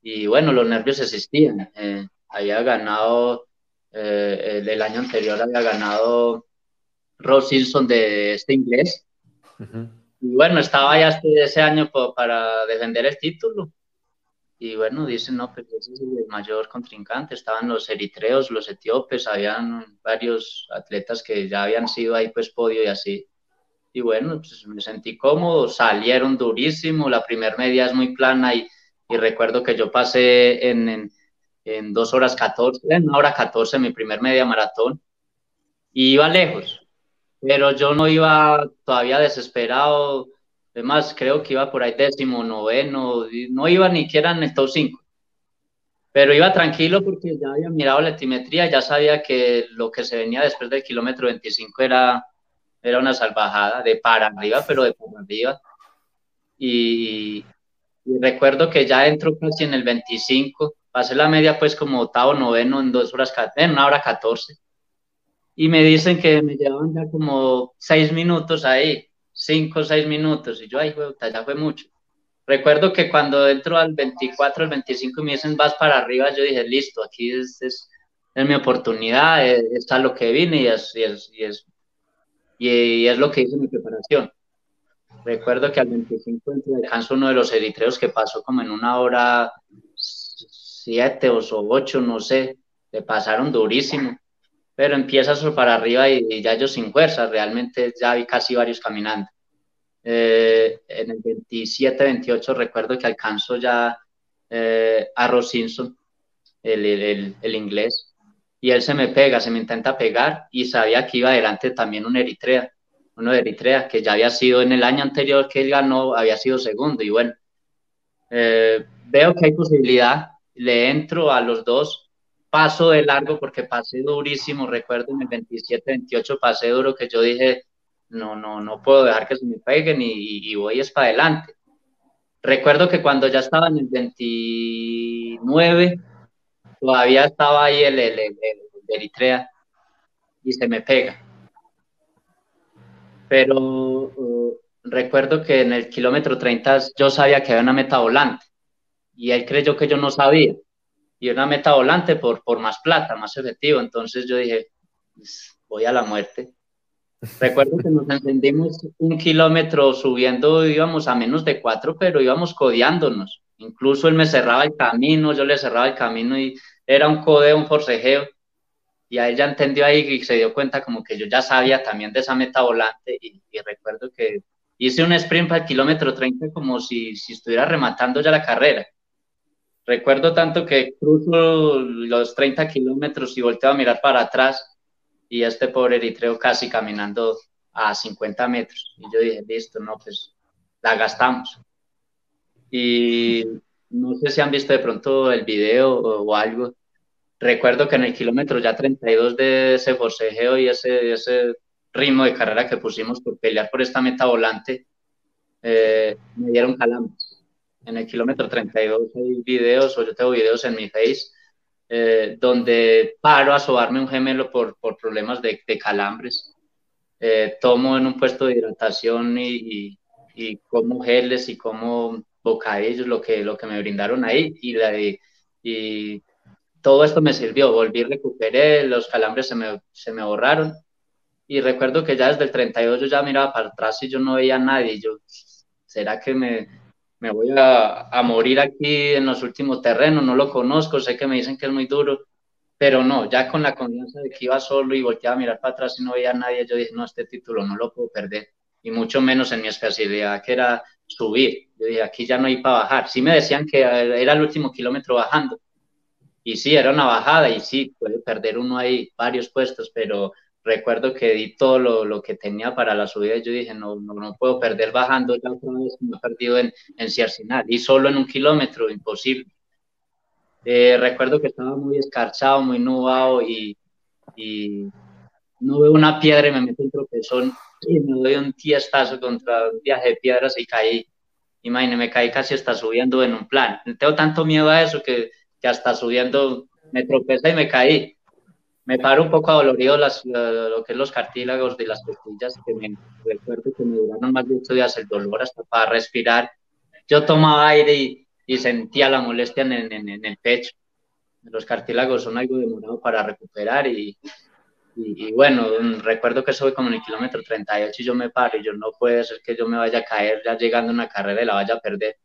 y bueno, los nervios existían. Eh, había ganado, eh, el, año anterior había ganado Ross Simpson de este inglés. Y bueno, estaba ya este, ese año para defender el título. Y bueno, dicen, no, pues ese es el mayor contrincante, estaban los eritreos, los etíopes, habían varios atletas que ya habían sido ahí pues podio y así. Y bueno, pues me sentí cómodo, salieron durísimo, la primera media es muy plana y, y recuerdo que yo pasé en, en, en, dos horas 14, en una hora 14 mi primer media maratón. Y iba lejos, pero yo no iba todavía desesperado, Además, creo que iba por ahí décimo, noveno, no iba ni siquiera en el top 5. Pero iba tranquilo porque ya había mirado la altimetría, ya sabía que lo que se venía después del kilómetro 25 era, era una salvajada, de para arriba, pero de para arriba. Y, recuerdo que ya entro casi en el 25, pasé la media pues como octavo, noveno en dos horas, en una hora 14. Y me dicen que me llevaban ya como seis minutos ahí cinco o seis minutos. Y yo, ay, ya fue mucho. Recuerdo que cuando entro al 24, al 25 y me dicen vas para arriba, yo dije, listo, aquí es, es, es mi oportunidad, es, está lo que vine y es, y es, y es, y es lo que hice mi preparación. Recuerdo que al 25 descanso uno de los eritreos que pasó como en una hora siete o ocho, no sé, le pasaron durísimo pero empiezas para arriba y, ya yo sin fuerza, realmente ya vi casi varios caminando. Eh, en el 27-28 recuerdo que alcanzo ya eh, a Ross Simpson, el, el, el, inglés, y él se me pega, se me intenta pegar y sabía que iba adelante también un Eritrea, uno de Eritrea, que ya había sido en el año anterior que él ganó, había sido segundo y bueno, eh, veo que hay posibilidad, le entro a los dos paso de largo porque pasé durísimo, recuerdo en el 27, 28 pasé duro que yo dije, no, no, no puedo dejar que se me peguen y, voy es para adelante. Recuerdo que cuando ya estaba en el 29, todavía estaba ahí el, el, el, Eritrea y se me pega. Pero uh, recuerdo que en el kilómetro 30 yo sabía que había una meta volante y él creyó que yo no sabía y una meta volante por, por más plata, más efectivo. Entonces yo dije, pues, voy a la muerte. <laughs> Recuerdo que nos encendimos un kilómetro subiendo, íbamos a menos de cuatro, pero íbamos codeándonos. Incluso él me cerraba el camino, yo le cerraba el camino y era un codeo, un forcejeo. Y a ella entendió ahí y se dio cuenta como que yo ya sabía también de esa meta volante y, recuerdo que hice un sprint para el kilómetro 30 como si, si estuviera rematando ya la carrera. Recuerdo tanto que cruzo los 30 kilómetros y volteo a mirar para atrás y este pobre eritreo casi caminando a 50 metros. Y yo dije, listo, no, pues la gastamos. Y no sé si han visto de pronto el video o, algo. Recuerdo que en el kilómetro ya 32 de ese forcejeo y ese, ese ritmo de carrera que pusimos por pelear por esta meta volante, eh, me dieron calambres. En el kilómetro 32 hay videos, o yo tengo videos en mi face, eh, donde paro a sobarme un gemelo por, por problemas de, de calambres. Eh, tomo en un puesto de hidratación y, y, como geles y como bocadillos, lo que, lo que me brindaron ahí. Y, la, y todo esto me sirvió. Volví, recuperé, los calambres se me, se me borraron y recuerdo que ya desde el 32 yo ya miraba para atrás y yo no veía a nadie. Yo, ¿será que me, me voy a, morir aquí en los últimos terrenos? No lo conozco, sé que me dicen que es muy duro, pero no, ya con la confianza de que iba solo y volteaba a mirar para atrás y no veía a nadie, yo dije, no, este título no lo puedo perder. Y mucho menos en mi especialidad, que era subir. Yo dije, aquí ya no hay para bajar. Sí me decían que era el último kilómetro bajando. Y sí, era una bajada y sí, puede perder uno ahí varios puestos, pero recuerdo que di todo lo, lo, que tenía para la subida y yo dije, no, no, no puedo perder bajando ya otra vez como he perdido en, en Ciarcinal y solo en un kilómetro, imposible. Eh, recuerdo que estaba muy escarchado, muy nubado y, y, no veo una piedra y me meto un tropezón y me doy un tiestazo contra un viaje de piedras y caí. Imagínate, me caí casi hasta subiendo en un plan. Tengo tanto miedo a eso que, que hasta subiendo me tropecé y me caí me paro un poco adolorido las, lo que es los cartílagos de las costillas, que me recuerdo que me duraron más de ocho días el dolor hasta para respirar. Yo tomaba aire y, y sentía la molestia en, en, en, el pecho. Los cartílagos son algo demorado para recuperar y, y, y, bueno, recuerdo que soy como en el kilómetro 38 y yo me paro y yo no puede ser que yo me vaya a caer ya llegando a una carrera y la vaya a perder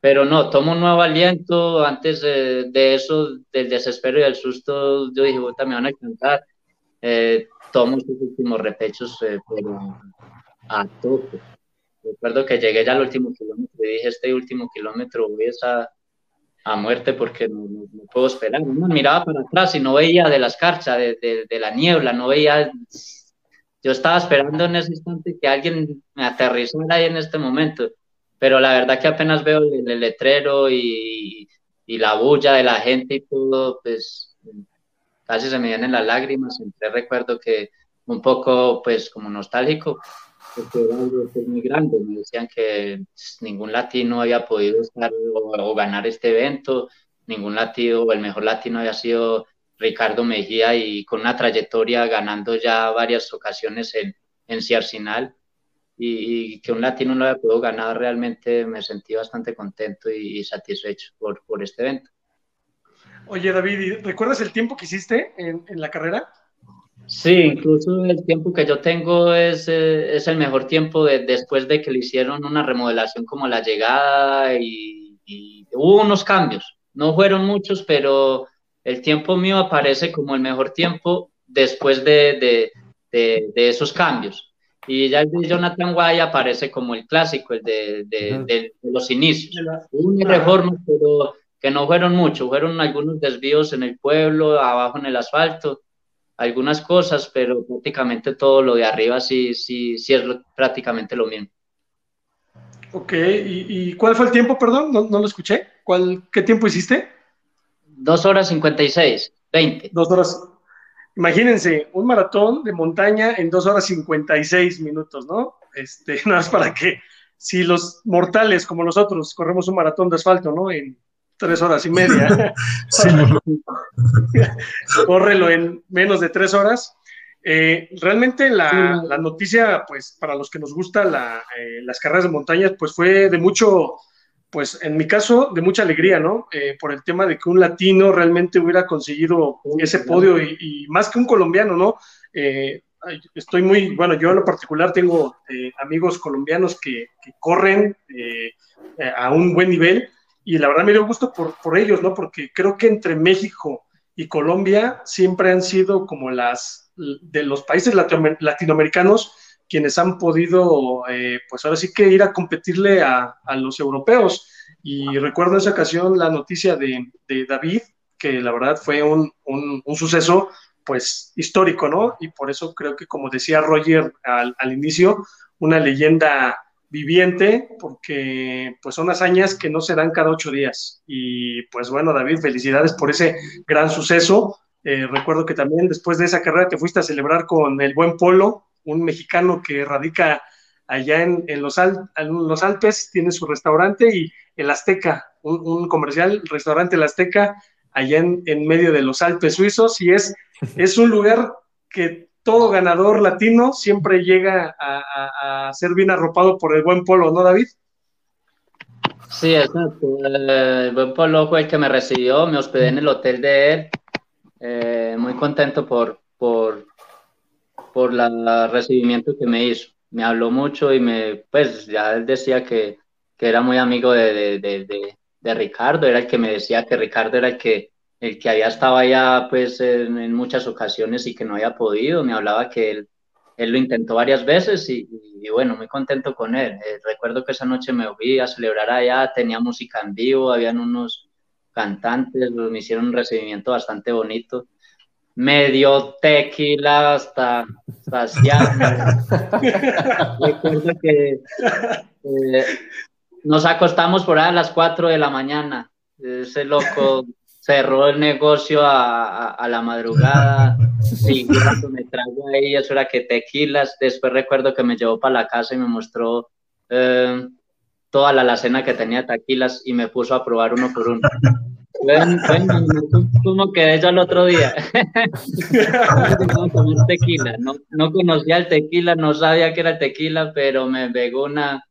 pero no, tomo un nuevo aliento. Antes de, eso, del desespero y del susto, yo dije, me van a alcanzar. Eh, tomo estos últimos repechos, eh, pero a tope. Recuerdo que llegué ya al último kilómetro y dije, este último kilómetro voy a, a muerte porque no, no, puedo esperar. No, miraba para atrás y no veía de la escarcha, de, de, de la niebla, no veía... Yo estaba esperando en ese instante que alguien me aterrizara ahí en este momento pero la verdad que apenas veo el, letrero y, y, la bulla de la gente y todo, pues casi se me vienen las lágrimas. Siempre recuerdo que un poco, pues como nostálgico, porque era algo pues, muy grande. Me decían que pues, ningún latino había podido estar o, ganar este evento, ningún latino, o el mejor latino había sido Ricardo Mejía y con una trayectoria ganando ya varias ocasiones en, en Ciarcinal y, que un latino no haya podido ganar, realmente me sentí bastante contento y, satisfecho por, por, este evento. Oye, David, ¿recuerdas el tiempo que hiciste en, en la carrera? Sí, incluso el tiempo que yo tengo es, eh, es el mejor tiempo de, después de que le hicieron una remodelación como la llegada y, y, hubo unos cambios. No fueron muchos, pero el tiempo mío aparece como el mejor tiempo después de, de, de, de esos cambios. Y ya el de Jonathan Guay aparece como el clásico, el de, de, de, los inicios. Hubo una reforma, pero que no fueron mucho, fueron algunos desvíos en el pueblo, abajo en el asfalto, algunas cosas, pero prácticamente todo lo de arriba sí, sí, sí es prácticamente lo mismo. Ok, ¿Y, ¿y, cuál fue el tiempo, perdón? No, no lo escuché. ¿Cuál, ¿Qué tiempo hiciste? Dos horas cincuenta y seis, veinte. Dos horas, Imagínense, un maratón de montaña en dos horas 56 minutos, ¿no? Este, <laughs> nada más para que si los mortales como nosotros corremos un maratón de asfalto, ¿no? En tres horas y media. <laughs> sí, <laughs> Córrelo en menos de tres horas. Eh, realmente la, la, noticia, pues para los que nos gusta la, eh, las carreras de montaña, pues fue de mucho, pues en mi caso, de mucha alegría, ¿no? Eh, por el tema de que un latino realmente hubiera conseguido ese podio y, más que un colombiano, ¿no? Eh, estoy muy, bueno, yo en lo particular tengo eh, amigos colombianos que, que corren a un buen nivel y la verdad me dio gusto por, por ellos, ¿no? Porque creo que entre México y Colombia siempre han sido como las de los países latinoamericanos quienes han podido, eh, pues ahora sí que ir a competirle a, los europeos. Y recuerdo en esa ocasión la noticia de, David, que la verdad fue un, suceso pues histórico, ¿no? Y por eso creo que como decía Roger al, al inicio, una leyenda viviente, porque pues son hazañas que no se dan cada ocho días. Y pues bueno, David, felicidades por ese gran suceso. Eh, recuerdo que también después de esa carrera te fuiste a celebrar con el buen Polo, un mexicano que radica allá en, los, los, Alpes, tiene su restaurante y el Azteca, un, comercial, restaurante El Azteca, allá en, en, medio de los Alpes suizos, y es, <laughs> es un lugar que todo ganador latino siempre llega a, ser bien arropado por el buen Polo, ¿no, David? Sí, exacto. El buen Polo fue el que me recibió, me hospedé en el hotel de él. Eh, muy contento por, por, por el recibimiento que me hizo. Me habló mucho y me, pues ya él decía que, era muy amigo de, de Ricardo, era el que me decía que Ricardo era el que el que había estado allá pues en, muchas ocasiones y que no había podido, me hablaba que él, él lo intentó varias veces y, bueno, muy contento con él. Eh, recuerdo que esa noche me fui a celebrar allá, tenía música en vivo, habían unos cantantes, me hicieron un recibimiento bastante bonito. Medio tequila hasta <laughs> Recuerdo que eh, nos acostamos por ahí a las 4 de la mañana. Ese loco cerró el negocio a, a, la madrugada, cuando me trajo ahí, eso era que tequilas, después recuerdo que me llevó para la casa y me mostró eh, toda la alacena que tenía tequilas y me puso a probar uno por uno. Bueno, como quedé yo el otro día. <laughs> tequila. No, no conocía el tequila, no sabía que era tequila, pero me pegó una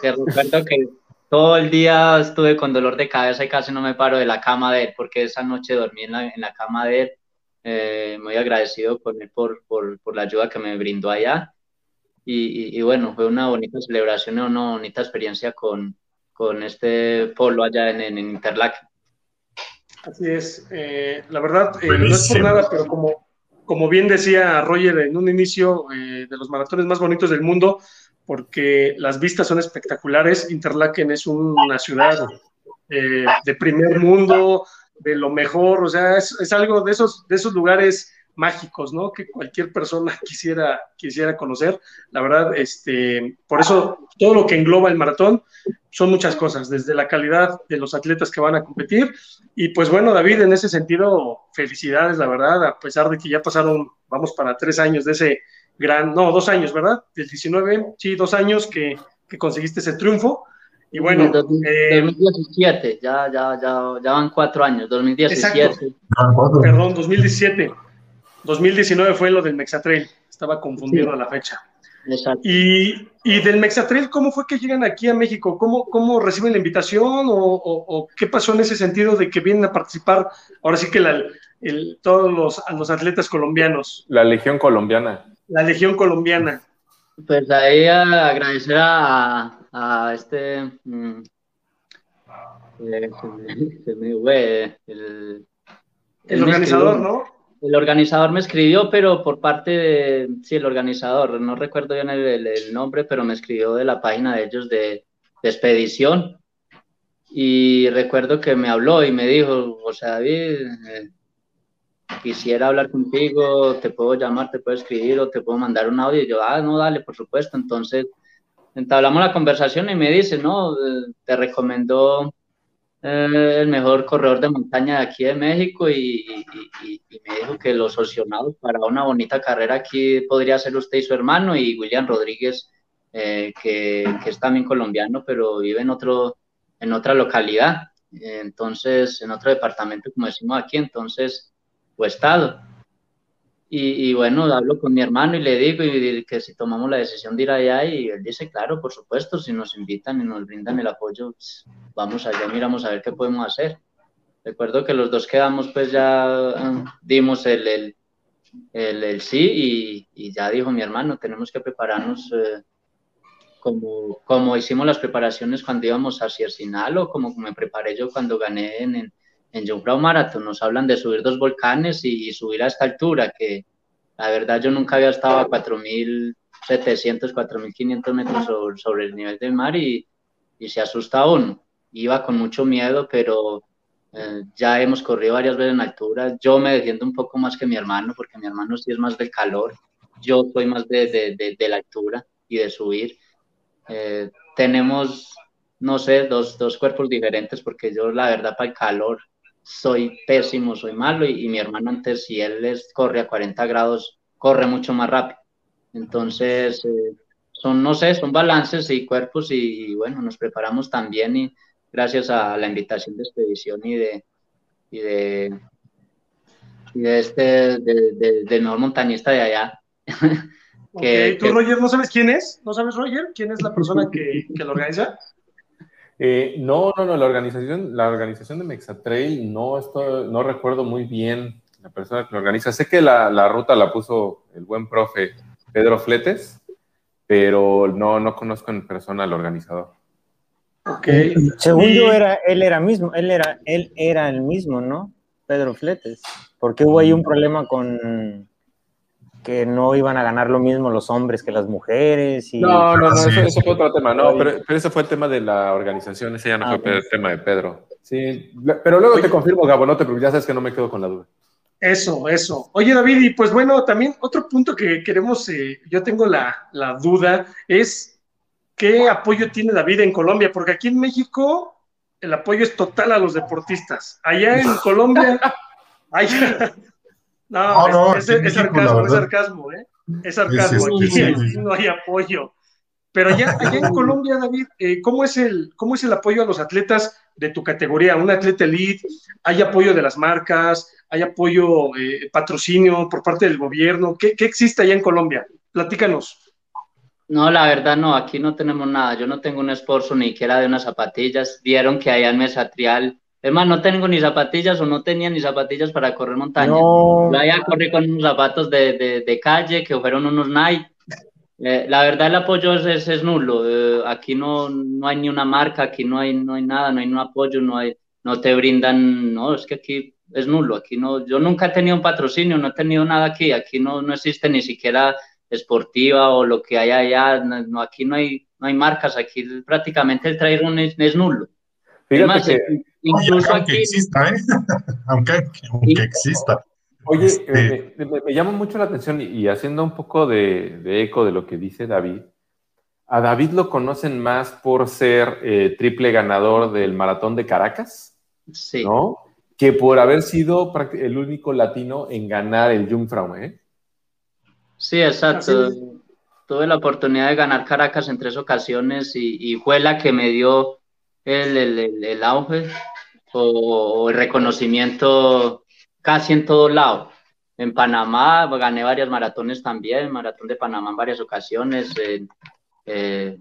que recuerdo que todo el día estuve con dolor de cabeza y casi no me paro de la cama de él, porque esa noche dormí en la, en la cama de él. Eh, muy agradecido con él por, por, por, la ayuda que me brindó allá. Y, y, bueno, fue una bonita celebración, una bonita experiencia con, con este polo allá en, en Interlaken. Así es. Eh, la verdad, eh, no es por nada, pero como, como bien decía Roger en un inicio de los maratones más bonitos del mundo, porque las vistas son espectaculares. Interlaken es una ciudad eh, de primer mundo, de lo mejor, o sea, es, algo de esos, de esos lugares mágicos, ¿no? Que cualquier persona <laughs> quisiera, quisiera conocer. La verdad, este, por eso todo lo que engloba el maratón son muchas cosas, desde la calidad de los atletas que van a competir. Y pues bueno, David, en ese sentido, felicidades, la verdad, a pesar de que ya pasaron, vamos para tres años de ese gran, no, dos años, ¿verdad? Del 19, sí, dos años que, que conseguiste ese triunfo. Y bueno. 2017, eh, ya, ya, ya, ya van cuatro años, 2017. Exacto. Perdón, 2017. 2019 fue lo del Mexatrail, estaba confundido a la fecha. Exacto. Y, y, del Mexatrail, ¿cómo fue que llegan aquí a México? ¿Cómo, cómo reciben la invitación o, o, qué pasó en ese sentido de que vienen a participar? Ahora sí que la, el, todos los, los atletas colombianos. La Legión Colombiana la Legión Colombiana. Pues ahí agradecer a, a este. Mm, eh, el, el organizador, ¿no? El organizador me escribió, pero por parte de. Sí, el organizador, no recuerdo bien el, nombre, pero me escribió de la página de ellos de, expedición. Y recuerdo que me habló y me dijo, o sea, David, eh, quisiera hablar contigo, te puedo llamar, te puedo escribir o te puedo mandar un audio. Y yo, ah, no, dale, por supuesto. Entonces, entablamos la conversación y me dice, no, eh, te recomiendo eh, el mejor corredor de montaña de aquí de México y, me dijo que los opcionados para una bonita carrera aquí podría ser usted y su hermano y William Rodríguez, eh, que, que, es también colombiano, pero vive en, otro, en otra localidad. Entonces, en otro departamento, como decimos aquí, entonces estado. Y, bueno, hablo con mi hermano y le digo y que si tomamos la decisión de ir allá y él dice, claro, por supuesto, si nos invitan y nos brindan el apoyo, pues, vamos allá, miramos a ver qué podemos hacer. Recuerdo que los dos quedamos, pues ya eh, dimos el, el, el, sí y, ya dijo mi hermano, tenemos que prepararnos eh, como, como hicimos las preparaciones cuando íbamos a Ciercinal o como me preparé yo cuando gané en en Jungfrau Marathon nos hablan de subir dos volcanes y, subir a esta altura, que la verdad yo nunca había estado a 4.000 700, 4.500 metros sobre, el nivel del mar y, y se asusta uno. Iba con mucho miedo, pero eh, ya hemos corrido varias veces en altura. Yo me defiendo un poco más que mi hermano, porque mi hermano sí es más del calor. Yo soy más de, de, de, la altura y de subir. Eh, tenemos, no sé, dos, dos, cuerpos diferentes, porque yo la verdad para el calor soy pésimo, soy malo, y, mi hermano antes, si él les corre a 40 grados, corre mucho más rápido. Entonces, eh, son, no sé, son balances y cuerpos y, y bueno, nos preparamos también y gracias a la invitación de expedición y de, y de, y de este, de, del mejor montañista de allá. <laughs> que, ¿Tú, Roger, no sabes quién es? ¿No sabes, Roger? ¿Quién es la persona que, que lo organiza? Eh, no, no, no, la organización, la organización de Mexatrail, no, estoy, no recuerdo muy bien la persona que lo organiza. Sé que la, la ruta la puso el buen profe Pedro Fletes, pero no, no conozco en persona al organizador. Okay. Según yo era, él era mismo, él era, él era el mismo, ¿no? Pedro Fletes. Porque hubo ahí un problema con que no iban a ganar lo mismo los hombres que las mujeres. Y... No, no, no, eso, fue otro tema, no, pero, pero, ese fue el tema de la organización, ese ya no ah, fue el tema de Pedro. Sí, pero luego te confirmo, Gabo, no te ya sabes que no me quedo con la duda. Eso, eso. Oye, David, y pues bueno, también otro punto que queremos, eh, yo tengo la, la duda, es ¿qué apoyo tiene David en Colombia? Porque aquí en México el apoyo es total a los deportistas. Allá en <laughs> Colombia, <laughs> no, no, es, sarcasmo, es sarcasmo, ¿eh? Es sarcasmo, aquí, no hay apoyo. Pero allá, allá en Colombia, David, eh, ¿cómo, es el, ¿cómo es el apoyo a los atletas de tu categoría? Un atleta elite, ¿hay apoyo de las marcas? ¿Hay apoyo, eh, patrocinio por parte del gobierno? ¿Qué, ¿Qué existe allá en Colombia? Platícanos. No, la verdad no, aquí no tenemos nada. Yo no tengo un esfuerzo ni siquiera de unas zapatillas. Vieron que allá en Mesatrial, es más, no tengo ni zapatillas o no tenía ni zapatillas para correr montaña. No. Yo allá corrí con unos zapatos de, de, de calle que fueron unos Nike. Eh, la verdad el apoyo es, es, nulo. Eh, aquí no, no hay ni una marca, aquí no hay, no hay nada, no hay un apoyo, no, hay, no te brindan, no, es que aquí es nulo. Aquí no, yo nunca he tenido un patrocinio, no he tenido nada aquí. Aquí no, no existe ni siquiera esportiva o lo que haya allá. No, aquí no hay, no hay marcas, aquí prácticamente el trail es, es nulo. Fíjate que, incluso aunque aquí, exista, ¿eh? <laughs> aunque, aunque exista. Oye, este eh, me, llama mucho la atención y, haciendo un poco de, de, eco de lo que dice David, a David lo conocen más por ser eh, triple ganador del maratón de Caracas, sí. ¿no? Que por haber sido el único latino en ganar el Jungfrau, ¿eh? Sí, exacto. Tuve la oportunidad de ganar Caracas en tres ocasiones y, fue la que me dio el, el, auge o, reconocimiento casi en todo lado. En Panamá gané varias maratones también, maratón de Panamá en varias ocasiones, eh,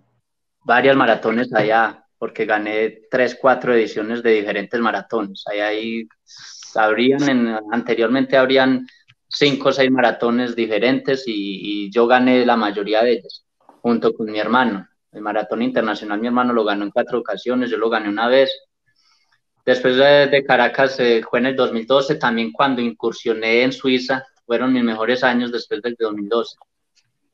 varias maratones allá, porque gané tres, cuatro ediciones de diferentes maratones. Allá habrían, en, anteriormente habrían cinco o seis maratones diferentes y, yo gané la mayoría de ellas, junto con mi hermano. El maratón internacional mi hermano lo ganó en cuatro ocasiones, yo lo gané una vez. Después de, Caracas eh, fue en el 2012, también cuando incursioné en Suiza, fueron mis mejores años después del 2012.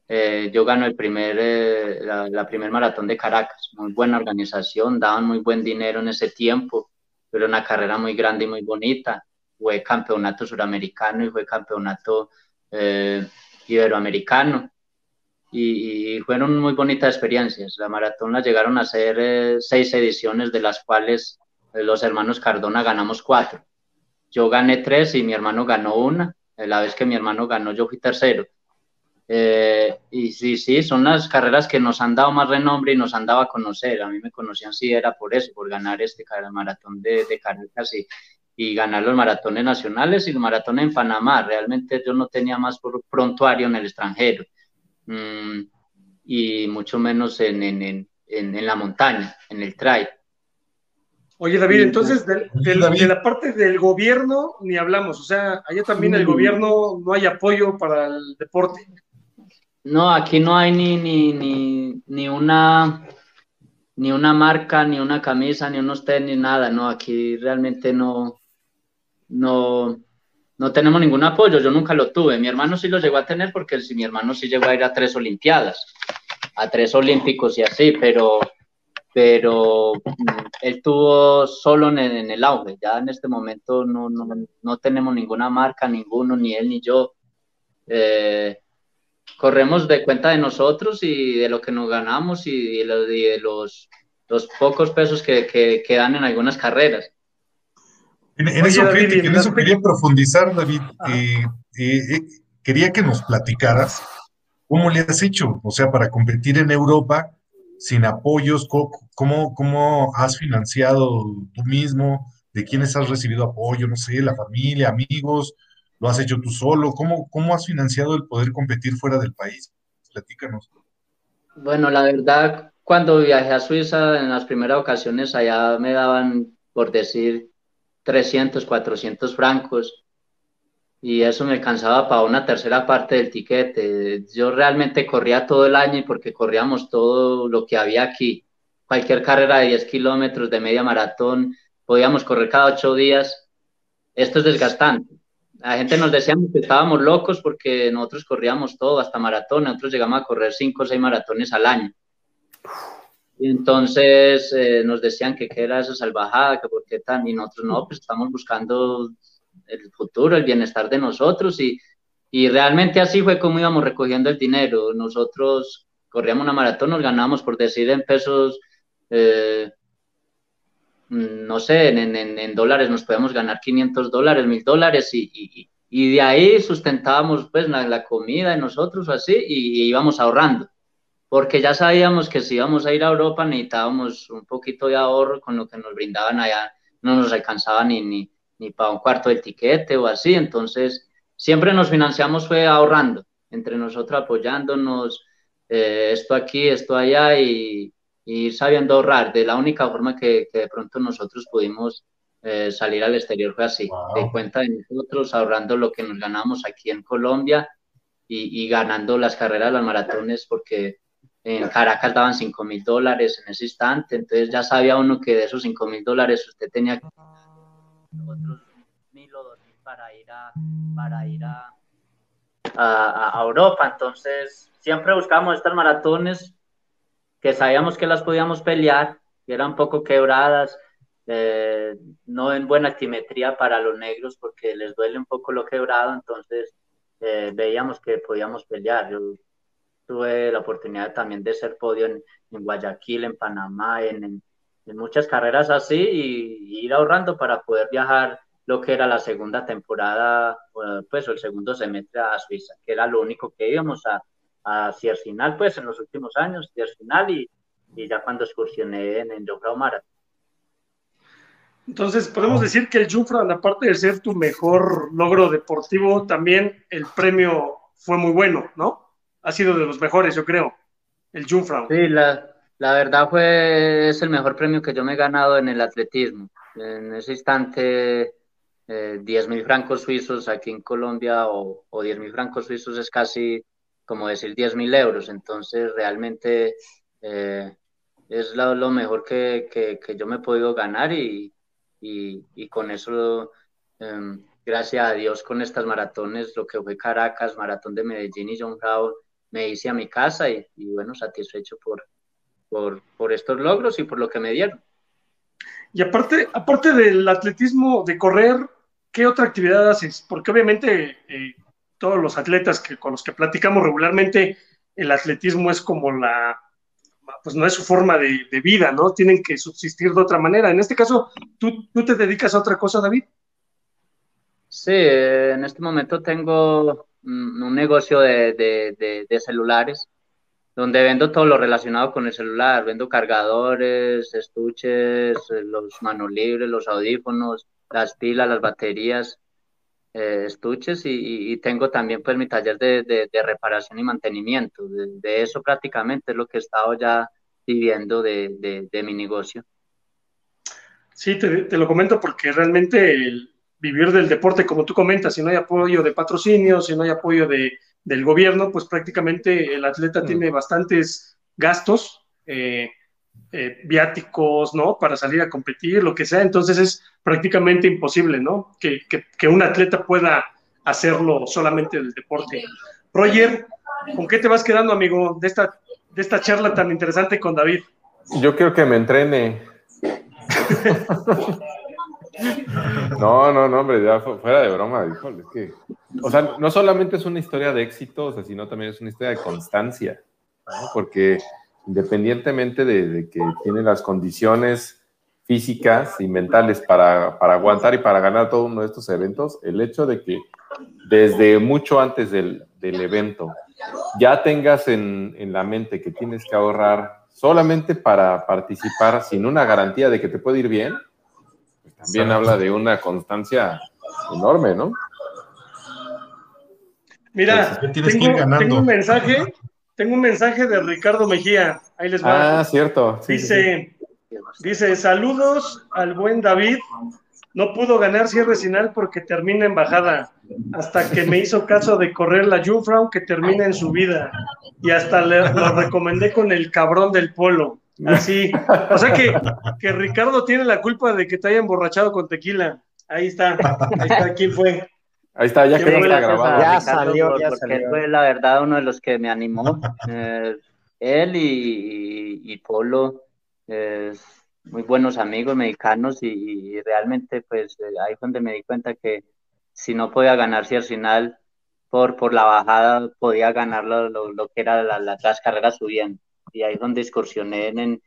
Eh, yo gané el primer, eh, la, la primer maratón de Caracas, muy buena organización, daban muy buen dinero en ese tiempo, pero una carrera muy grande y muy bonita fue campeonato suramericano y fue campeonato eh, iberoamericano. Y, fueron muy bonitas experiencias. La maratón la llegaron a ser eh, seis ediciones, de las cuales los hermanos Cardona ganamos cuatro. Yo gané tres y mi hermano ganó una. La vez que mi hermano ganó, yo fui tercero. y sí, sí, son las carreras que nos han dado más renombre y nos han dado a conocer. A mí me conocían, sí, era por eso, por ganar este maratón de, de Caracas y, y ganar los maratones nacionales y los maratones en Panamá. Realmente yo no tenía más prontuario en el extranjero mm, y mucho menos en, en, en, en, la montaña, en el trail. Oye, David, entonces de, la parte del gobierno ni hablamos, o sea, allá también el gobierno no hay apoyo para el deporte. No, aquí no hay ni, ni, ni, ni una ni una marca, ni una camisa, ni unos tenis, nada, no, aquí realmente no, no, no tenemos ningún apoyo, yo nunca lo tuve. Mi hermano sí lo llegó a tener porque mi hermano sí llegó a ir a tres Olimpiadas, a tres Olímpicos y así, pero, pero mm, él tuvo solo en, el auge. Ya en este momento no, no, no, tenemos ninguna marca, ninguno, ni él ni yo. Eh, corremos de cuenta de nosotros y de lo que nos ganamos y de, de los, los, pocos pesos que, que, dan en algunas carreras. En, eso, quería profundizar, David. Eh, eh, eh, quería que nos platicaras cómo le has hecho, o sea, para competir en Europa sin apoyos, cómo, cómo has financiado tú mismo, de quiénes has recibido apoyo, no sé, la familia, amigos, lo has hecho tú solo, ¿cómo, cómo has financiado el poder competir fuera del país? Platícanos. Bueno, la verdad, cuando viajé a Suiza en las primeras ocasiones, allá me daban, por decir, 300, 400 francos y eso me alcanzaba para una tercera parte del tiquete. Yo realmente corría todo el año porque corríamos todo lo que había aquí. Cualquier carrera de 10 kilómetros, de media maratón, podíamos correr cada ocho días. Esto es desgastante. La gente nos decía que estábamos locos porque nosotros corríamos todo, hasta maratón. Nosotros llegamos a correr cinco o seis maratones al año. Y entonces eh, nos decían que qué era esa salvajada, que por qué tan, y nosotros no, pues estamos buscando el futuro, el bienestar de nosotros y, y realmente así fue como íbamos recogiendo el dinero. Nosotros corríamos una maratón, nos ganábamos por decir en pesos, eh, no sé, en, en, en, dólares nos podíamos ganar 500 dólares, 1000 dólares y, y, y, de ahí sustentábamos pues la, la comida de nosotros así y íbamos ahorrando porque ya sabíamos que si íbamos a ir a Europa necesitábamos un poquito de ahorro con lo que nos brindaban allá, no nos alcanzaba ni, ni, ni para un cuarto del tiquete o así, entonces siempre nos financiamos fue ahorrando, entre nosotros apoyándonos, eh, esto aquí, esto allá y, y, sabiendo ahorrar, de la única forma que, que de pronto nosotros pudimos eh, salir al exterior fue así, de cuenta de nosotros, ahorrando lo que nos ganamos aquí en Colombia y, y ganando las carreras, las maratones, porque en Caracas daban 5 mil dólares en ese instante, entonces ya sabía uno que de esos 5 mil dólares usted tenía que otros mil o dos mil para ir a, para ir a, a, Europa, entonces siempre buscábamos estas maratones que sabíamos que las podíamos pelear, y eran un poco quebradas, eh, no en buena altimetría para los negros porque les duele un poco lo quebrado, entonces eh, veíamos que podíamos pelear. Yo tuve la oportunidad también de ser podio en, Guayaquil, en Panamá, en, muchas carreras así y, ir ahorrando para poder viajar lo que era la segunda temporada, pues o el segundo semestre a Suiza, que era lo único que íbamos a, a final, pues en los últimos años, final y, y ya cuando excursioné en, en Jungfrau Marathon. Entonces, podemos decir que el Jungfrau, aparte de ser tu mejor logro deportivo, también el premio fue muy bueno, ¿no? ha sido de los mejores, yo creo, el Jungfrau. Sí, la, la verdad fue, es el mejor premio que yo me he ganado en el atletismo. En ese instante, eh, 10 mil francos suizos aquí en Colombia o, o 10 mil francos suizos es casi como decir 10 mil euros. Entonces, realmente eh, es lo, mejor que, que, yo me he podido ganar y, y, y con eso eh, gracias a Dios con estas maratones, lo que fue Caracas, Maratón de Medellín y John Brown, me hice a mi casa y, bueno, satisfecho por, por, estos logros y por lo que me dieron. Y aparte, aparte del atletismo, de correr, ¿qué otra actividad haces? Porque obviamente eh, todos los atletas que, con los que platicamos regularmente, el atletismo es como la, pues no es su forma de, vida, ¿no? Tienen que subsistir de otra manera. En este caso, ¿tú, ¿tú te dedicas a otra cosa, David? Sí, en este momento tengo un negocio de, celulares donde vendo todo lo relacionado con el celular, vendo cargadores, estuches, los manos libres, los audífonos, las pilas, las baterías, eh, estuches y, tengo también pues mi taller de, reparación y mantenimiento. De, eso prácticamente es lo que he estado ya viviendo de, mi negocio. Sí, te, te, lo comento porque realmente el, vivir del deporte, como tú comentas, si no hay apoyo de patrocinio, si no hay apoyo de, del gobierno, pues prácticamente el atleta mm. tiene bastantes gastos. Eh, eh, viáticos, ¿no? Para salir a competir, lo que sea. Entonces es prácticamente imposible, ¿no? Que, que un atleta pueda hacerlo solamente del deporte. Roger, ¿con qué te vas quedando, amigo, de esta, de esta charla tan interesante con David? Yo quiero que me entrene. <laughs> No, no, no, hombre, ya fuera de broma, híjole, es que, o sea, no solamente es una historia de éxito, sino también es una historia de constancia, porque independientemente de, que tiene las condiciones físicas y mentales para, para, aguantar y para ganar todo uno de estos eventos, el hecho de que desde mucho antes del, del evento ya tengas en, en la mente que tienes que ahorrar solamente para participar sin una garantía de que te puede ir bien, también habla de una constancia enorme, ¿no? Mira, tengo, un mensaje, tengo un mensaje de Ricardo Mejía. Ahí les va. Ah, cierto. dice, dice, saludos al buen David. No pudo ganar cierre final porque termina en bajada. Hasta que me hizo caso de correr la Jungfrau que termina en su vida. Y hasta le, lo recomendé con el cabrón del polo. Así. O sea que, que Ricardo tiene la culpa de que te haya emborrachado con tequila. Ahí está. Ahí está. ¿Quién fue? Ahí está, ya quedó grabado. Ya salió, ya porque él fue la verdad uno de los que me animó. Eh, él y, y, Polo, muy buenos amigos mexicanos y, realmente pues eh, ahí donde me di cuenta que si no podía ganar si al final por, por la bajada podía ganar lo, lo, que era las carreras subiendo y ahí es donde excursioné en,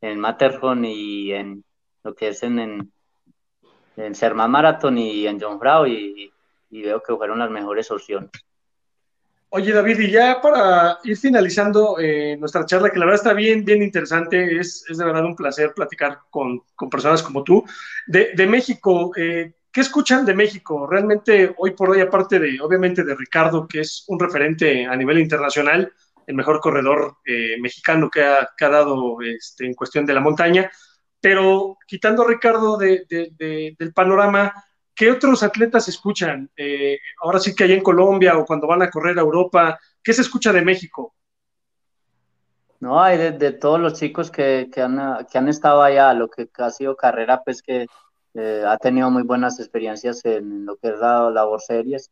en Matterhorn y en lo que es en, en, en Sermán Marathon y en John Frau y, y, veo que fueron las mejores opciones. Oye David, y ya para ir finalizando eh, nuestra charla, que la verdad está bien, bien interesante, es, es de verdad un placer platicar con, con personas como tú. De, de México, eh, ¿qué escuchan de México? Realmente hoy por hoy, aparte de, obviamente, de Ricardo, que es un referente a nivel internacional, el mejor corredor eh, mexicano que ha, dado este, en cuestión de la montaña. Pero quitando a Ricardo del panorama, ¿qué otros atletas escuchan? Eh, ahora sí que hay en Colombia o cuando van a correr a Europa, ¿qué se escucha de México? No, hay de, todos los chicos que, han, que, han, estado allá, lo que ha sido carrera, pues que eh, ha tenido muy buenas experiencias en lo que es la labor series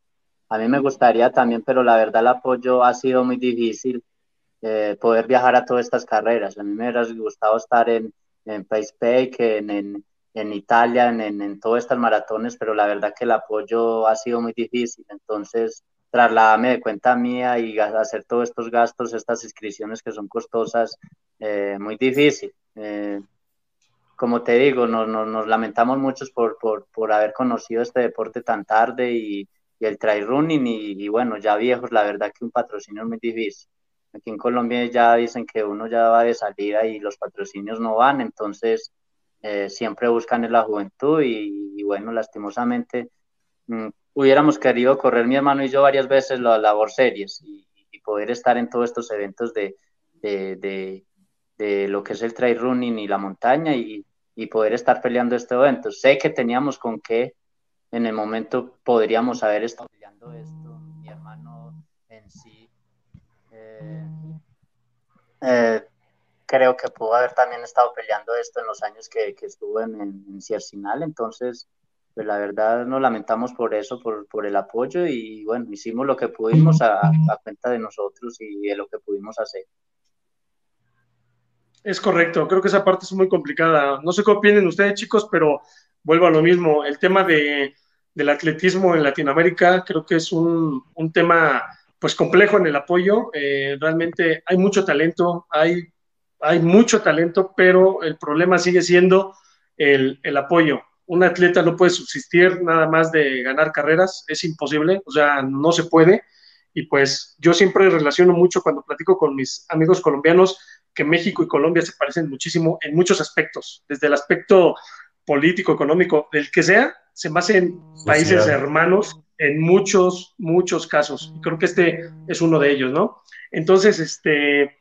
a mí me gustaría también, pero la verdad el apoyo ha sido muy difícil eh, poder viajar a todas estas carreras. A mí me hubiera gustado estar en, en Pace en, en, en, Italia, en, en, todas estas maratones, pero la verdad que el apoyo ha sido muy difícil. Entonces, trasladarme de cuenta mía y hacer todos estos gastos, estas inscripciones que son costosas, eh, muy difícil. Eh, como te digo, nos, nos, nos lamentamos muchos por, por, por haber conocido este deporte tan tarde y, y el trail running y, bueno, ya viejos, la verdad que un patrocinio es muy difícil. Aquí en Colombia ya dicen que uno ya va de salida y los patrocinios no van, entonces eh, siempre buscan en la juventud y, bueno, lastimosamente mm, hubiéramos querido correr mi hermano y yo varias veces la labor series y, poder estar en todos estos eventos de, de, de, lo que es el trail running y la montaña y, y poder estar peleando este evento. Sé que teníamos con qué en el momento podríamos haber estado peleando esto. Mi hermano en sí eh, eh, creo que pudo haber también estado peleando esto en los años que, que estuvo en, en, Ciercinal, entonces pues la verdad nos lamentamos por eso, por, el apoyo y bueno, hicimos lo que pudimos a, a cuenta de nosotros y de lo que pudimos hacer. Es correcto, creo que esa parte es muy complicada. No sé qué opinen ustedes, chicos, pero vuelvo a lo mismo, el tema de, del atletismo en Latinoamérica creo que es un, un tema pues complejo en el apoyo. Eh, realmente hay mucho talento, hay, hay mucho talento, pero el problema sigue siendo el, el, apoyo. Un atleta no puede subsistir nada más de ganar carreras, es imposible, o sea, no se puede. Y pues yo siempre relaciono mucho cuando platico con mis amigos colombianos que México y Colombia se parecen muchísimo en muchos aspectos, desde el aspecto político, económico, del que sea, se me hacen países hermanos en muchos, muchos casos. Y creo que este es uno de ellos, ¿no? Entonces, este,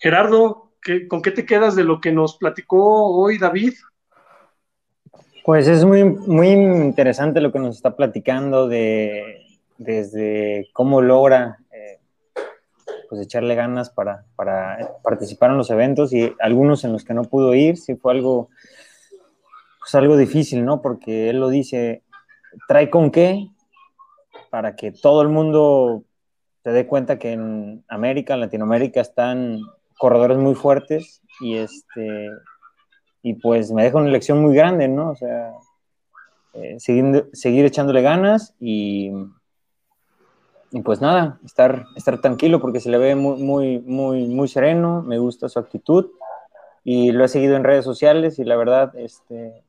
Gerardo, ¿con qué te quedas de lo que nos platicó hoy David? Pues es muy, muy interesante lo que nos está platicando de desde cómo logra eh, pues echarle ganas para, participar en los eventos y algunos en los que no pudo ir, sí fue algo, pues algo difícil, ¿no? Porque él lo dice, trae con qué para que todo el mundo se dé cuenta que en América, en Latinoamérica están corredores muy fuertes y este y pues me deja una lección muy grande, ¿no? O sea, eh, seguir, seguir echándole ganas y, y pues nada, estar, estar tranquilo porque se le ve muy, muy, muy, muy sereno, me gusta su actitud y lo he seguido en redes sociales y la verdad, este,